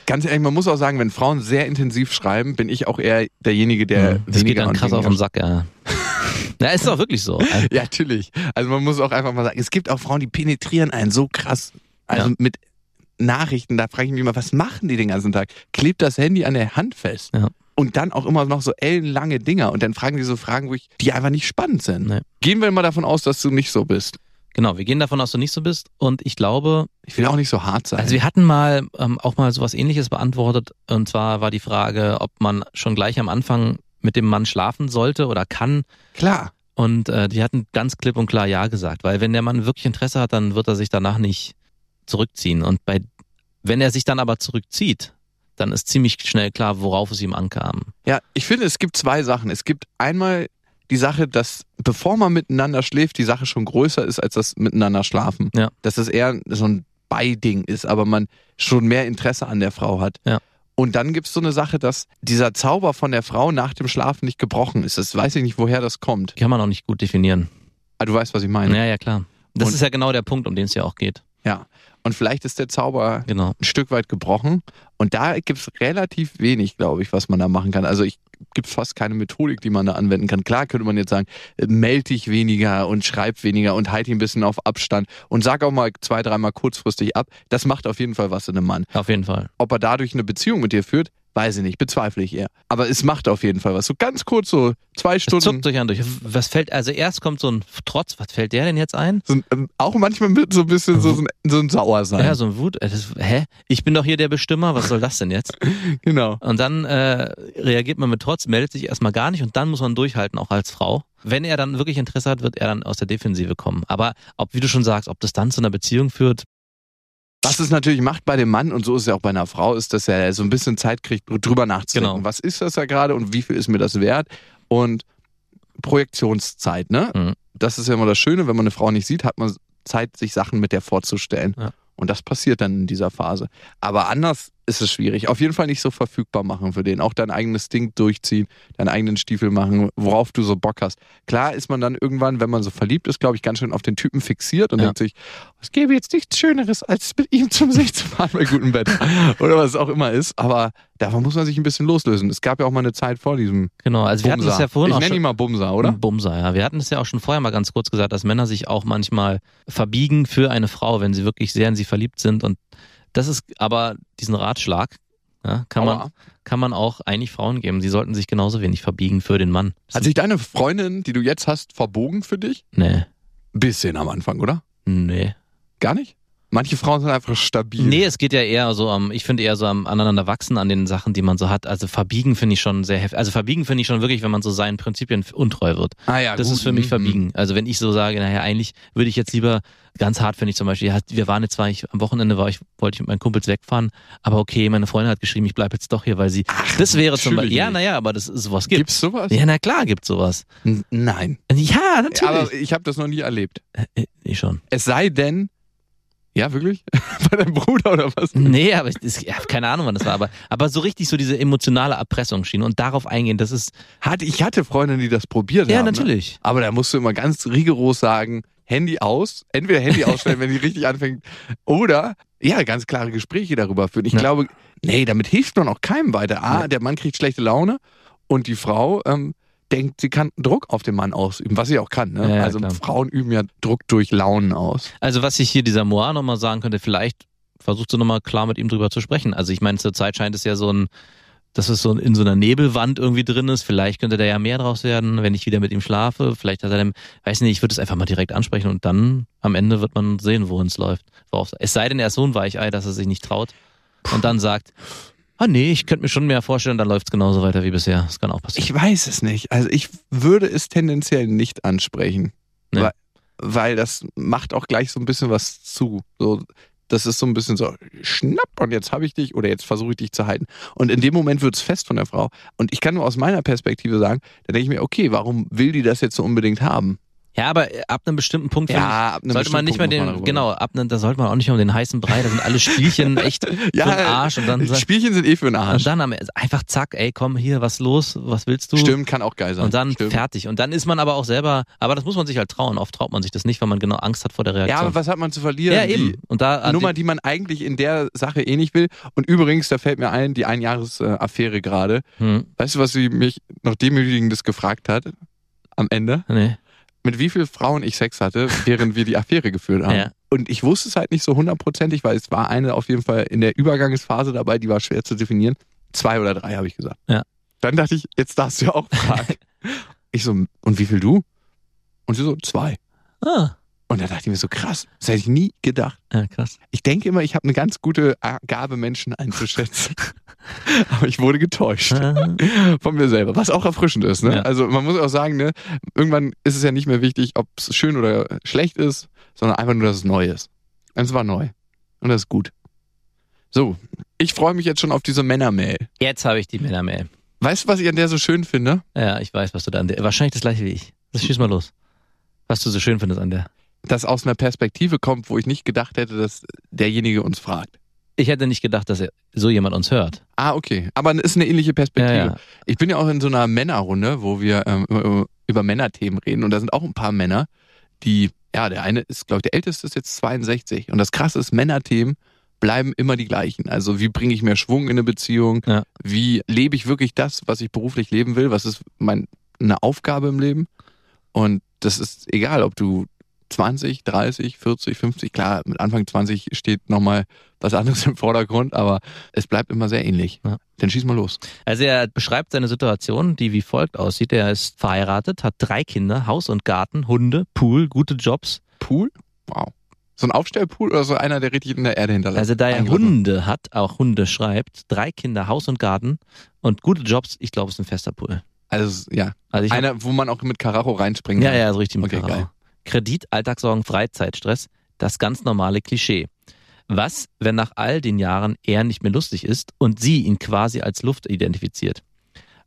Ganz ehrlich, man muss auch sagen, wenn Frauen sehr intensiv schreiben, bin ich auch eher derjenige, der das geht dann krass auf den Sack, ja. (laughs) Ja, ist doch wirklich so. Ja, natürlich. Also man muss auch einfach mal sagen, es gibt auch Frauen, die penetrieren einen so krass. Also Ja. mit Nachrichten, da frage ich mich immer, was machen die den ganzen Tag? Klebt das Handy an der Hand fest. Ja. Und dann auch immer noch so ellenlange Dinger. Und dann fragen die so Fragen, wo ich, die einfach nicht spannend sind. Nee. Gehen wir mal davon aus, dass du nicht so bist. Genau, wir gehen davon aus, dass du nicht so bist. Und ich glaube, Ich will auch nicht so hart sein. also wir hatten mal ähm, auch mal sowas ähnliches beantwortet. Und zwar war die Frage, ob man schon gleich am Anfang mit dem Mann schlafen sollte oder kann. Klar. Und äh, die hatten ganz klipp und klar Ja gesagt. Weil wenn der Mann wirklich Interesse hat, dann wird er sich danach nicht zurückziehen. Und bei wenn er sich dann aber zurückzieht, dann ist ziemlich schnell klar, worauf es ihm ankam. Ja, ich finde, es gibt zwei Sachen. Es gibt einmal die Sache, dass bevor man miteinander schläft, die Sache schon größer ist als das miteinander schlafen. Ja. Dass es eher so ein Beiding ist, aber man schon mehr Interesse an der Frau hat. Ja. Und dann gibt's so eine Sache, dass dieser Zauber von der Frau nach dem Schlafen nicht gebrochen ist. Das weiß ich nicht, woher das kommt. Kann man auch nicht gut definieren. Ah, du weißt, was ich meine. Ja, ja, klar. Das Und- ist ja genau der Punkt, um den es ja auch geht. Ja. Und vielleicht ist der Zauber Genau. ein Stück weit gebrochen. Und da gibt's relativ wenig, glaube ich, was man da machen kann. Also ich gibt fast keine Methodik, die man da anwenden kann. Klar könnte man jetzt sagen, äh, meld dich weniger und schreib weniger und halt ihn ein bisschen auf Abstand und sag auch mal zwei, dreimal kurzfristig ab. Das macht auf jeden Fall was in einem Mann. Auf jeden Fall. Ob er dadurch eine Beziehung mit dir führt, weiß ich nicht, bezweifle ich eher. Aber es macht auf jeden Fall was. So ganz kurz, so zwei Es Stunden. zuckt durch einen durch. Was fällt, also erst kommt so ein Trotz, was fällt der denn jetzt ein? So, ein- ähm, auch manchmal mit so ein bisschen so, so ein, so ein Sauersein. Ja, so ein Wut. äh, Das, hä? Ich bin doch hier der Bestimmer, was soll das denn jetzt? (laughs) genau. Und dann äh, reagiert man mit Trotz, meldet sich erstmal gar nicht und dann muss man durchhalten, auch als Frau. Wenn er dann wirklich Interesse hat, wird er dann aus der Defensive kommen. Aber ob, wie du schon sagst, ob das dann zu einer Beziehung führt, Was es natürlich macht bei dem Mann, und so ist es ja auch bei einer Frau, ist, dass er so ein bisschen Zeit kriegt, drüber nachzudenken. Genau. Was ist das da gerade und wie viel ist mir das wert? Und Projektionszeit, ne? Mhm. Das ist ja immer das Schöne, wenn man eine Frau nicht sieht, hat man Zeit, sich Sachen mit der vorzustellen. Ja. Und das passiert dann in dieser Phase. Aber anders ist es schwierig. Auf jeden Fall nicht so verfügbar machen für den. Auch dein eigenes Ding durchziehen, deinen eigenen Stiefel machen, worauf du so Bock hast. Klar ist man dann irgendwann, wenn man so verliebt ist, glaube ich, ganz schön auf den Typen fixiert und Ja. denkt sich, es gäbe jetzt nichts Schöneres, als mit ihm zum See zu fahren bei gutem Wetter. (laughs) Oder was es auch immer ist. Aber davon muss man sich ein bisschen loslösen. Es gab ja auch mal eine Zeit vor diesem genau. Also wir hatten Bumser. das ja vorhin ich auch nenne ihn mal Bumser, oder? Bumser, ja. Wir hatten es ja auch schon vorher mal ganz kurz gesagt, dass Männer sich auch manchmal verbiegen für eine Frau, wenn sie wirklich sehr in sie verliebt sind. Und das ist aber diesen Ratschlag, ja, kann man, kann man auch eigentlich Frauen geben. Sie sollten sich genauso wenig verbiegen für den Mann. Hat sich deine Freundin, die du jetzt hast, verbogen für dich? nee, Bisschen am Anfang, oder? nee. Gar nicht? Manche Frauen sind einfach stabil. Nee, es geht ja eher so am, ich finde eher so am aneinander wachsen an den Sachen, die man so hat. Also verbiegen finde ich schon sehr heftig. Also verbiegen finde ich schon wirklich, wenn man so seinen Prinzipien untreu wird. Ah ja, Das gut. ist für mich Mhm. verbiegen. Also wenn ich so sage, naja, eigentlich würde ich jetzt lieber ganz hart finde ich zum Beispiel, ja, wir waren jetzt zwar, ich, am Wochenende war ich, wollte ich mit meinen Kumpels wegfahren, aber okay, meine Freundin hat geschrieben, ich bleibe jetzt doch hier, weil sie, das wäre zum Beispiel, ja, naja, aber das ist, sowas gibt. Gibt's sowas? Ja, na klar gibt's sowas. N- Nein. Ja, natürlich. Aber ich habe das noch nie erlebt. äh, ich schon. Es sei denn, ja, wirklich? (laughs) Bei deinem Bruder oder was? Nee, aber ich, das, ja, keine Ahnung, wann das war, aber, aber so richtig so diese emotionale Erpressungsschiene und darauf eingehen, das ist, Hatte, ich hatte Freundinnen, die das probiert ja, haben. Ne? natürlich. Aber da musst du immer ganz rigoros sagen, Handy aus, entweder Handy (laughs) ausstellen, wenn die richtig anfängt, oder ja, ganz klare Gespräche darüber führen. Ich Ja. glaube, nee, damit hilft man auch keinem weiter. A, Nee. der Mann kriegt schlechte Laune und die Frau ähm, denkt, sie kann Druck auf den Mann ausüben, was sie auch kann. Ne? Ja, also klar. Frauen üben ja Druck durch Launen aus. Also was ich hier dieser Moa nochmal sagen könnte, vielleicht versuchst du nochmal klar mit ihm drüber zu sprechen. Also ich meine, zurzeit scheint es ja so ein, dass es so in so einer Nebelwand irgendwie drin ist. Vielleicht könnte da ja mehr draus werden, wenn ich wieder mit ihm schlafe. Vielleicht hat er dann, weiß nicht, ich würde es einfach mal direkt ansprechen und dann am Ende wird man sehen, wohin es läuft. Es sei denn, er ist so ein Weichei, dass er sich nicht traut und dann sagt, ah nee, ich könnte mir schon mehr vorstellen, dann läuft es genauso weiter wie bisher. Das kann auch passieren. Ich weiß es nicht. Also ich würde es tendenziell nicht ansprechen. Nee. Weil, weil das macht auch gleich so ein bisschen was zu. So, das ist so ein bisschen so, schnapp und jetzt habe ich dich oder jetzt versuche ich dich zu halten. Und in dem Moment wird es fest von der Frau. Und ich kann nur aus meiner Perspektive sagen, da denke ich mir, okay, warum will die das jetzt so unbedingt haben? Ja, aber äh, ab einem bestimmten Punkt Ja, ich, sollte man nicht mehr Punkt man den, genau, ab einem, da sollte man auch nicht mehr um den heißen Brei, da sind alle Spielchen (laughs) echt Ja, für den Arsch und dann, Spielchen sind eh für den Arsch. und dann am, einfach zack, ey, komm hier, was los, was willst du? Stimmt, kann auch geil sein. Und dann Stimmt. fertig. Und dann ist man aber auch selber, aber das muss man sich halt trauen. Oft traut man sich das nicht, weil man genau Angst hat vor der Ja, Reaktion. aber was hat man zu verlieren? Ja, eben. Und da Nummer, die man eigentlich in der Sache eh nicht will. Und übrigens, da fällt mir ein, die Einjahresaffäre gerade. hm, Weißt du, was sie mich noch demütigendes gefragt hat? Am Ende? nee. Mit wie vielen Frauen ich Sex hatte, während wir die Affäre geführt haben. Ja. Und ich wusste es halt nicht so hundertprozentig, weil es war eine auf jeden Fall in der Übergangsphase dabei, die war schwer zu definieren. Zwei oder drei, habe ich gesagt. Ja. Dann dachte ich, jetzt darfst du ja auch fragen. (laughs) ich so, und wie viel du? Und sie so, zwei. Ah, Und da dachte ich mir so, krass, das hätte ich nie gedacht. ja, krass. Ich denke immer, ich habe eine ganz gute Gabe, Menschen einzuschätzen. (laughs) Aber ich wurde getäuscht von mir selber, was auch erfrischend ist. Ne? Ja. Also man muss auch sagen, ne, irgendwann ist es ja nicht mehr wichtig, ob es schön oder schlecht ist, sondern einfach nur, dass es neu ist. Und es war neu. Und das ist gut. So, ich freue mich jetzt schon auf diese Männermail. Jetzt habe ich die Männermail. Weißt du, was ich an der so schön finde? Ja, ich weiß, was du da an der, wahrscheinlich das gleiche wie ich. Das schieß mal los. Was du so schön findest an der. Dass aus einer Perspektive kommt, wo ich nicht gedacht hätte, dass derjenige uns fragt. Ich hätte nicht gedacht, dass er, so jemand uns hört. Ah, okay. Aber es ist eine ähnliche Perspektive. Ja, ja. Ich bin ja auch in so einer Männerrunde, wo wir ähm, über, über Männerthemen reden und da sind auch ein paar Männer, die, ja, der eine ist, glaube ich, der älteste ist jetzt 62 und das krasse ist, Männerthemen bleiben immer die gleichen. Also wie bringe ich mehr Schwung in eine Beziehung? Ja. Wie lebe ich wirklich das, was ich beruflich leben will? Was ist meine Aufgabe im Leben? Und das ist egal, ob du 20, 30, 40, 50, klar, mit Anfang 20 steht nochmal was anderes im Vordergrund, aber es bleibt immer sehr ähnlich. Ja. Dann schieß mal los. Also er beschreibt seine Situation, die wie folgt aussieht. Er ist verheiratet, hat drei Kinder, Haus und Garten, Hunde, Pool, gute Jobs. Pool? Wow. So ein Aufstellpool oder so einer, der richtig in der Erde hinterlässt? Also da er? Hunde hat, auch Hunde schreibt, drei Kinder, Haus und Garten und gute Jobs, ich glaube, es ist ein fester Pool. Also, ja. Also Einer, wo man auch mit Karacho reinspringen Ja, kann. ja, so richtig mit Okay, Karacho. geil. Kredit, Alltagssorgen, Freizeitstress, das ganz normale Klischee. Was, wenn nach all den Jahren er nicht mehr lustig ist und sie ihn quasi als Luft identifiziert?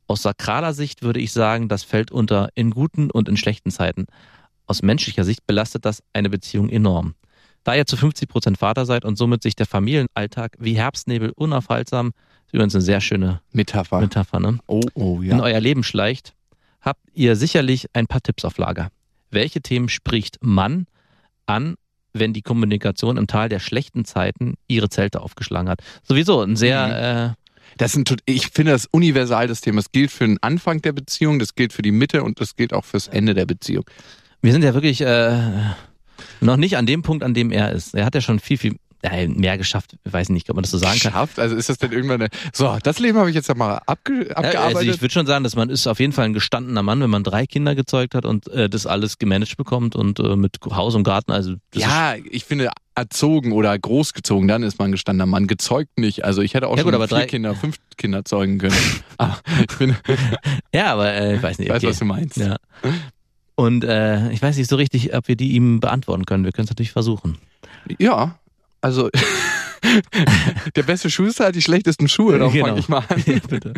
Aus sakraler Sicht würde ich sagen, das fällt unter in guten und in schlechten Zeiten. Aus menschlicher Sicht belastet das eine Beziehung enorm. Da ihr zu 50 Prozent Vater seid und somit sich der Familienalltag wie Herbstnebel unaufhaltsam, ist übrigens eine sehr schöne Metapher. Metapher, ne? oh, oh, in ja. euer Leben schleicht, habt ihr sicherlich ein paar Tipps auf Lager. Welche Themen spricht Mann an, wenn die Kommunikation im Tal der schlechten Zeiten ihre Zelte aufgeschlagen hat? Sowieso ein sehr, Das sind, ich finde das universal das Thema. Das gilt für den Anfang der Beziehung, das gilt für die Mitte und das gilt auch fürs Ende der Beziehung. äh, wir sind ja wirklich äh, noch nicht an dem Punkt, an dem er ist. Er hat ja schon viel, viel mehr geschafft. Ich weiß nicht, ob man das so sagen kann. Geschafft? Also ist das denn irgendwann eine, so, das Leben habe ich jetzt mal abge, Ja, abgearbeitet. also ich würde schon sagen, dass man ist auf jeden Fall ein gestandener Mann, wenn man drei Kinder gezeugt hat und äh, das alles gemanagt bekommt und äh, mit Haus und Garten. Also ja, ich finde erzogen oder großgezogen, dann ist man ein gestandener Mann. Gezeugt nicht. Also ich hätte auch Ja, schon gut, aber vier drei- Kinder, fünf Kinder zeugen können. (laughs) aber ich bin, Ja, aber äh, ich weiß nicht. ich weiß, okay. was du meinst. Ja. Und äh, ich weiß nicht so richtig, ob wir die ihm beantworten können. Wir können es natürlich versuchen. Ja, also (laughs) der beste Schuster hat die schlechtesten Schuhe, darum Genau. fange ich mal an. (laughs) Ja, bitte.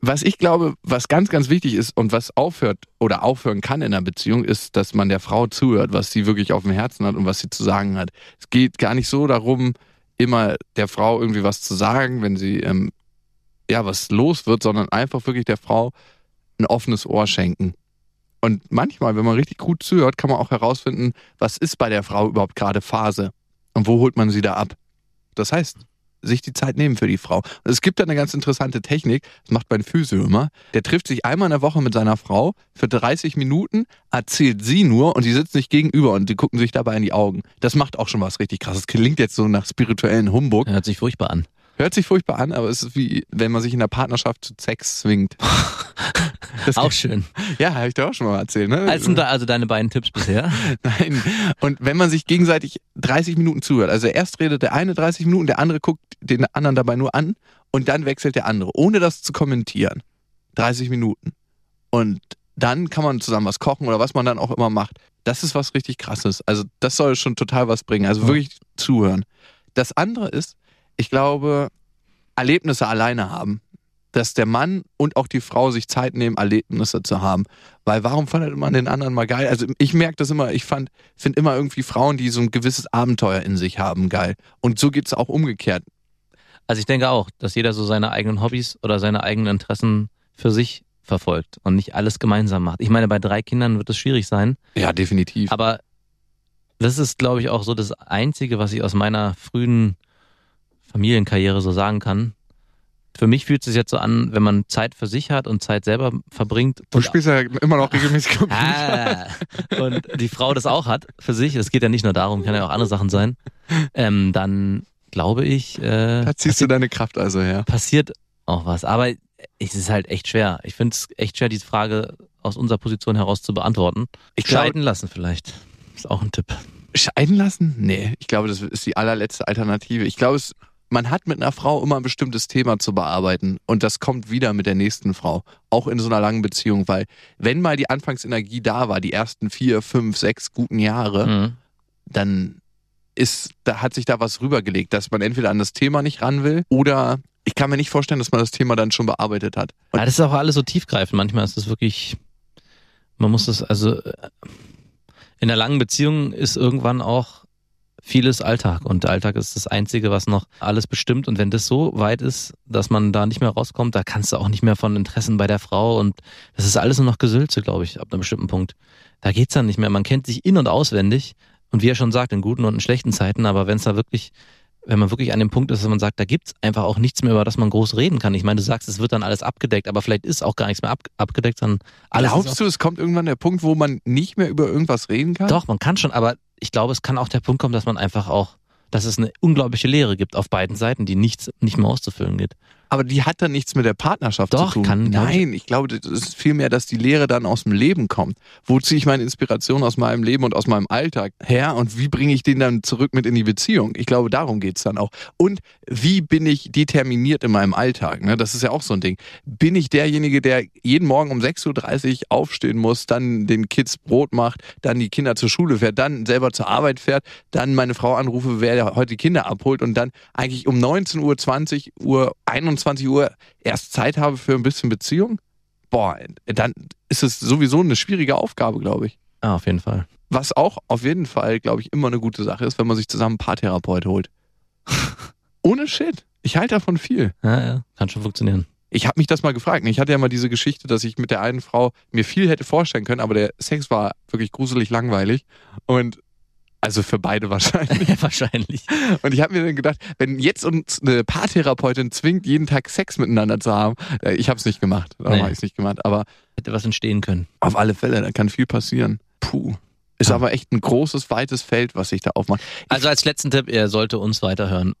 Was ich glaube, was ganz, ganz wichtig ist und was aufhört oder aufhören kann in einer Beziehung, ist, dass man der Frau zuhört, was sie wirklich auf dem Herzen hat und was sie zu sagen hat. Es geht gar nicht so darum, immer der Frau irgendwie was zu sagen, wenn sie ähm, ja was los wird, sondern einfach wirklich der Frau ein offenes Ohr schenken. Und manchmal, wenn man richtig gut zuhört, kann man auch herausfinden, was ist bei der Frau überhaupt gerade Phase und wo holt man sie da ab. Das heißt, sich die Zeit nehmen für die Frau. Es gibt da eine ganz interessante Technik, das macht mein Physio immer. Der trifft sich einmal in der Woche mit seiner Frau für 30 Minuten, erzählt sie nur und die sitzen sich gegenüber und die gucken sich dabei in die Augen. Das macht auch schon was richtig krasses. Klingt jetzt so nach spirituellen Humbug. Hört sich furchtbar an. Hört sich furchtbar an, aber es ist wie, wenn man sich in der Partnerschaft zu Sex zwingt. (laughs) Das Auch schön. Ja, habe ich dir auch schon mal erzählt, ne? Also sind da also deine beiden Tipps bisher. (laughs) Nein. Und wenn man sich gegenseitig 30 Minuten zuhört, also erst redet der eine 30 Minuten, der andere guckt den anderen dabei nur an und dann wechselt der andere, ohne das zu kommentieren. 30 Minuten. Und dann kann man zusammen was kochen oder was man dann auch immer macht. Das ist was richtig krasses. Also das soll schon total was bringen. Also wirklich zuhören. Das andere ist, ich glaube, Erlebnisse alleine haben. dass der Mann und auch die Frau sich Zeit nehmen, Erlebnisse zu haben. Weil warum findet man den anderen mal geil? Also ich merke das immer, ich fand, finde immer irgendwie Frauen, die so ein gewisses Abenteuer in sich haben, geil. Und so geht's auch umgekehrt. Also ich denke auch, dass jeder so seine eigenen Hobbys oder seine eigenen Interessen für sich verfolgt und nicht alles gemeinsam macht. Ich meine, bei drei Kindern wird es schwierig sein, Ja, definitiv. aber das ist, glaube ich, auch so das Einzige, was ich aus meiner frühen Familienkarriere so sagen kann. Für mich fühlt es sich jetzt so an, wenn man Zeit für sich hat und Zeit selber verbringt du und spielst ja immer noch regelmäßig (laughs) Computer. Ah, und die Frau das auch hat für sich, es geht ja nicht nur darum, kann ja auch andere Sachen sein, ähm, dann glaube ich, äh, Da ziehst du deine Kraft also her. passiert auch was. Aber es ist halt echt schwer. Ich finde es echt schwer, diese Frage aus unserer Position heraus zu beantworten. Ich Scheiden lassen vielleicht. Ist auch ein Tipp. Scheiden lassen? Nee, ich glaube, das ist die allerletzte Alternative. Ich glaube, es, man hat mit einer Frau immer ein bestimmtes Thema zu bearbeiten und das kommt wieder mit der nächsten Frau. Auch in so einer langen Beziehung, weil wenn mal die Anfangsenergie da war, die ersten vier, fünf, sechs guten Jahre, Mhm. dann ist, da hat sich da was rübergelegt, dass man entweder an das Thema nicht ran will oder ich kann mir nicht vorstellen, dass man das Thema dann schon bearbeitet hat. Und Ja, das ist auch alles so tiefgreifend. Manchmal ist es wirklich, man muss das, also äh, in einer langen Beziehung ist irgendwann auch vieles Alltag und der Alltag ist das Einzige, was noch alles bestimmt und wenn das so weit ist, dass man da nicht mehr rauskommt, da kannst du auch nicht mehr von Interessen bei der Frau und das ist alles nur noch Gesülze, glaube ich, ab einem bestimmten Punkt. Da geht's dann nicht mehr. Man kennt sich in- und auswendig und wie er schon sagt, in guten und in schlechten Zeiten, aber wenn es da wirklich wenn man wirklich an dem Punkt ist, dass man sagt, da gibt's einfach auch nichts mehr, über das man groß reden kann. Ich meine, du sagst, es wird dann alles abgedeckt, aber vielleicht ist auch gar nichts mehr ab, abgedeckt, sondern alles glaubst du, es kommt irgendwann der Punkt, wo man nicht mehr über irgendwas reden kann? Doch, man kann schon, aber ich glaube, es kann auch der Punkt kommen, dass man einfach auch, dass es eine unglaubliche Leere gibt auf beiden Seiten, die nichts nicht mehr auszufüllen geht aber die hat dann nichts mit der Partnerschaft Doch, zu tun. Kann, Nein, ich glaube, das ist vielmehr, dass die Lehre dann aus dem Leben kommt. Wo ziehe ich meine Inspiration aus meinem Leben und aus meinem Alltag her und wie bringe ich den dann zurück mit in die Beziehung? Ich glaube, darum geht's dann auch. Und wie bin ich determiniert in meinem Alltag? Ne? Das ist ja auch so ein Ding. Bin ich derjenige, der jeden Morgen um 6.30 Uhr aufstehen muss, dann den Kids Brot macht, dann die Kinder zur Schule fährt, dann selber zur Arbeit fährt, dann meine Frau anrufe, wer heute die Kinder abholt und dann eigentlich um 19.20 Uhr, 21 24 Uhr erst Zeit habe für ein bisschen Beziehung, boah, dann ist es sowieso eine schwierige Aufgabe, glaube ich. Ah, auf jeden Fall. Was auch auf jeden Fall, glaube ich, immer eine gute Sache ist, wenn man sich zusammen einen Paartherapeut holt. (laughs) Ohne Shit. Ich halte davon viel. Ja, ja. Kann schon funktionieren. Ich habe mich das mal gefragt. Ich hatte ja mal diese Geschichte, dass ich mit der einen Frau mir viel hätte vorstellen können, aber der Sex war wirklich gruselig langweilig. Und also für beide (laughs) wahrscheinlich. Wahrscheinlich. Und ich habe mir dann gedacht, wenn jetzt uns eine Paartherapeutin zwingt, jeden Tag Sex miteinander zu haben, äh, ich habe es nicht gemacht. Darum Nee. habe ich es nicht gemacht. Aber Hätte was entstehen können. auf alle Fälle, da kann viel passieren. Puh. Ist Ja. aber echt ein großes, weites Feld, was sich da aufmacht. Also als letzten Tipp, er sollte uns weiterhören. (laughs) (laughs)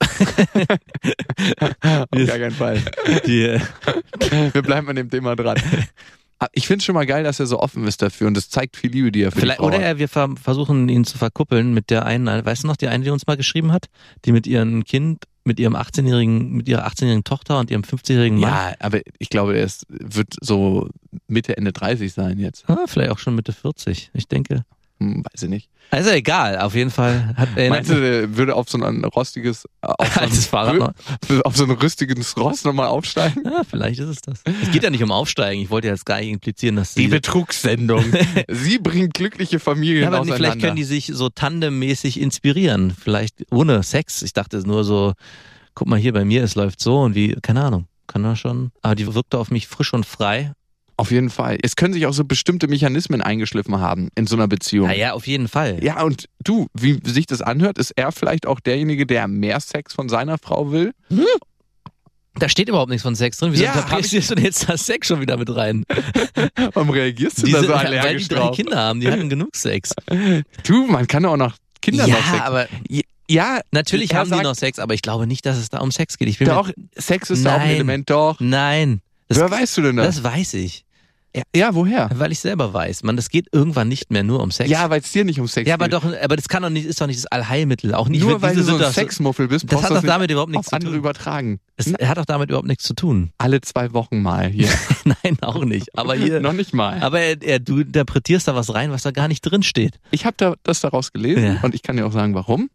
Auf gar keinen Fall. Die, äh, Wir bleiben an dem Thema dran. Ah, Ich finde schon mal geil, dass er so offen ist dafür und das zeigt viel Liebe, die er für vielleicht, die Frau oder er, wir ver versuchen ihn zu verkuppeln mit der einen, weißt du noch, die eine, die uns mal geschrieben hat, die mit ihrem Kind, mit ihrem 18-jährigen, mit ihrer 18-jährigen Tochter und ihrem 50-jährigen Mann, Ja, aber ich glaube, er ist, wird so Mitte, Ende 30 sein jetzt. ah, vielleicht auch schon Mitte 40, ich denke. Hm, weiß ich nicht. Also egal, auf jeden Fall hat er Meinst du, der würde auf so ein rostiges, auf so (laughs) ein, Fahrrad noch. (laughs) auf so ein rüstiges Ross nochmal aufsteigen? Ja, vielleicht ist es das. Es geht ja nicht um Aufsteigen. Ich wollte jetzt gar nicht implizieren, dass Die Betrugssendung. (laughs) Sie bringt glückliche Familien ja, aber auseinander. vielleicht können die sich so tandemmäßig inspirieren. Vielleicht ohne Sex. Ich dachte nur so, guck mal hier bei mir, es läuft so und wie, keine Ahnung. Kann man schon. Aber die wirkte auf mich frisch und frei. Auf jeden Fall. Es können sich auch so bestimmte Mechanismen eingeschliffen haben in so einer Beziehung. Ja, ja, auf jeden Fall. Ja, und du, wie sich das anhört, ist er vielleicht auch derjenige, der mehr Sex von seiner Frau will? Da steht überhaupt nichts von Sex drin. Wieso Ja, interpretierst du denn jetzt das Sex schon wieder mit rein? (laughs) Warum reagierst du Diese, da so weil die allergisch drei drauf? Kinder haben, die hatten genug Sex. (laughs) Du, man kann auch noch Kinder noch Sex. ja, aber ja, natürlich haben sagt, die noch Sex, aber ich glaube nicht, dass es da um Sex geht. Ich bin Doch, Sex ist da auch ein Nein. Element, doch. Nein. Das, Woher weißt du denn das? das weiß ich. ja, ja, woher? Weil ich selber weiß. Man, das geht irgendwann nicht mehr nur um Sex. Ja, weil es dir nicht um Sex Ja, aber geht. doch, aber das kann doch nicht, ist doch nicht das Allheilmittel. Auch nicht Nur weil du so ein. Sexmuffel bist, Das brauchst hat du doch damit überhaupt nichts zu andere tun. übertragen. Es hat doch damit überhaupt nichts zu tun. Alle zwei Wochen mal hier. (laughs) Nein, auch nicht. Aber hier, noch nicht mal. aber er, er, du interpretierst da was rein, was da gar nicht drin steht. Ich habe da, das daraus gelesen Ja. und ich kann dir auch sagen, warum.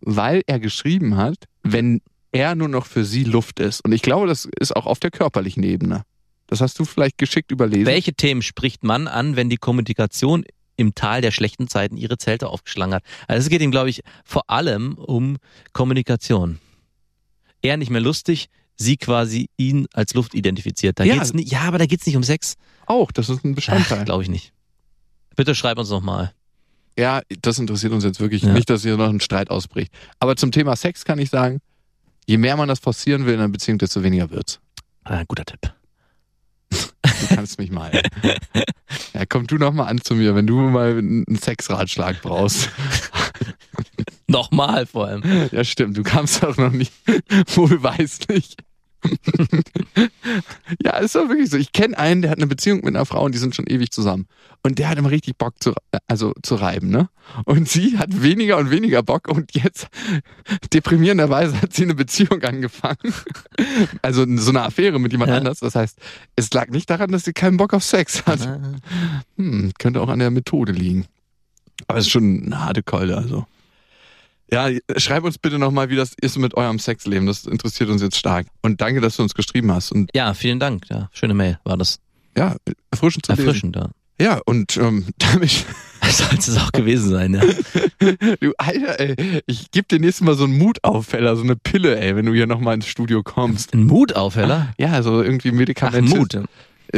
Weil er geschrieben hat, wenn er nur noch für sie Luft ist. Und ich glaube, das ist auch auf der körperlichen Ebene. Das hast du vielleicht geschickt überlesen. Welche Themen spricht man an, wenn die Kommunikation im Tal der schlechten Zeiten ihre Zelte aufgeschlagen hat? Also es geht ihm, glaube ich, vor allem um Kommunikation. Er nicht mehr lustig, sie quasi ihn als Luft identifiziert. Da Ja. geht's nicht, ja, aber da geht's nicht um Sex. Auch, das ist ein Bestandteil. Glaube ich nicht. Bitte schreib uns noch mal. Ja, das interessiert uns jetzt wirklich Ja. nicht, dass hier noch ein Streit ausbricht. Aber zum Thema Sex kann ich sagen, je mehr man das forcieren will in einer Beziehung, desto weniger wird's. Ah, guter Tipp. Du kannst mich mal. (laughs) Ja, komm du noch mal an zu mir, wenn du mal einen Sexratschlag brauchst. (laughs) Nochmal vor allem. Ja, stimmt, du kamst doch noch nicht. (laughs) Wohlweislich. (laughs) ja, ist doch wirklich so. Ich kenne einen, der hat eine Beziehung mit einer Frau und die sind schon ewig zusammen. Und der hat immer richtig Bock zu, also zu reiben, ne? Und sie hat weniger und weniger Bock und jetzt, (laughs) deprimierenderweise, hat sie eine Beziehung angefangen. (laughs) Also so eine Affäre mit jemand Ja. anders. Das heißt, es lag nicht daran, dass sie keinen Bock auf Sex hat. Ah. Hm, könnte auch an der Methode liegen. Aber es ist schon eine harte Keule, also. Ja, schreib uns bitte nochmal, wie das ist mit eurem Sexleben. Das interessiert uns jetzt stark. Und danke, dass du uns geschrieben hast. Und Ja, vielen Dank. Ja, schöne Mail war das. ja, erfrischend zu lesen. Erfrischend, ja. Ja, und ähm, (laughs) damit, Sollte es auch gewesen sein, ja. (laughs) du Alter, ey, ich geb dir nächstes Mal so einen Mutaufheller, so eine Pille, ey, wenn du hier nochmal ins Studio kommst. Ein Mutaufheller? Ja, so irgendwie Ach, Medikamente. Mut.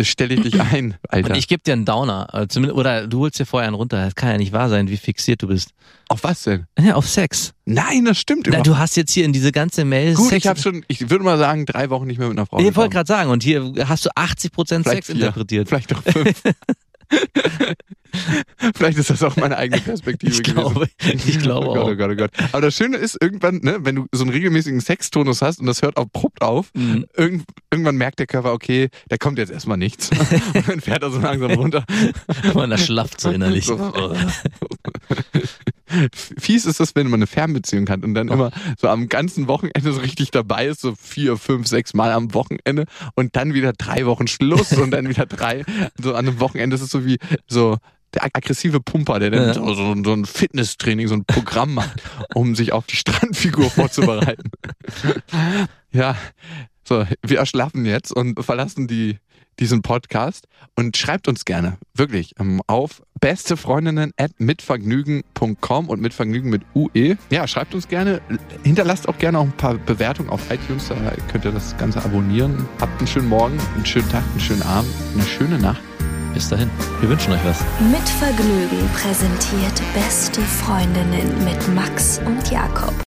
Stelle ich dich (clears throat) ein, Alter. Und ich gebe dir einen Downer. Also Oder du holst dir vorher einen runter. Das kann ja nicht wahr sein, wie fixiert du bist. Auf was denn? Ja, auf Sex. Nein, das stimmt Na, überhaupt du hast jetzt hier in diese ganze Mail Gut, Sex. ich habe schon, ich würde mal sagen, drei Wochen nicht mehr mit einer Frau. ich wollte gerade sagen, und hier hast du 80% Vielleicht Sex vier. interpretiert. Vielleicht doch fünf. (laughs) (laughs) Vielleicht ist das auch meine eigene Perspektive Ich gewesen. glaube, ich glaube oh Gott, auch. oh Gott, oh Gott. Aber das Schöne ist, irgendwann, ne, wenn du so einen regelmäßigen Sextonus hast und das hört abrupt auf, Mhm. irgend, irgendwann merkt der Körper, okay, da kommt jetzt erstmal nichts. (laughs) und dann fährt er so langsam runter. Man da schlafft so innerlich. So. (laughs) Fies ist das, wenn man eine Fernbeziehung hat und dann immer so am ganzen Wochenende so richtig dabei ist, so vier, fünf, sechs Mal am Wochenende und dann wieder drei Wochen Schluss und dann wieder drei. (laughs) So an einem Wochenende ist es so wie so der aggressive Pumper, der dann Ja. so, so, so ein Fitnesstraining, so ein Programm (laughs) macht, um sich auf die Strandfigur vorzubereiten. (laughs) ja, so, wir erschlaffen jetzt und verlassen die diesen Podcast und schreibt uns gerne, wirklich, ähm, auf bestefreundinnen at mitvergnügen.com und mitvergnügen mit UE. Ja, schreibt uns gerne, hinterlasst auch gerne auch ein paar Bewertungen auf iTunes, da könnt ihr das Ganze abonnieren. Habt einen schönen Morgen, einen schönen Tag, einen schönen Abend, eine schöne Nacht. Bis dahin. Wir wünschen euch was. Mit Vergnügen präsentiert Beste Freundinnen mit Max und Jakob.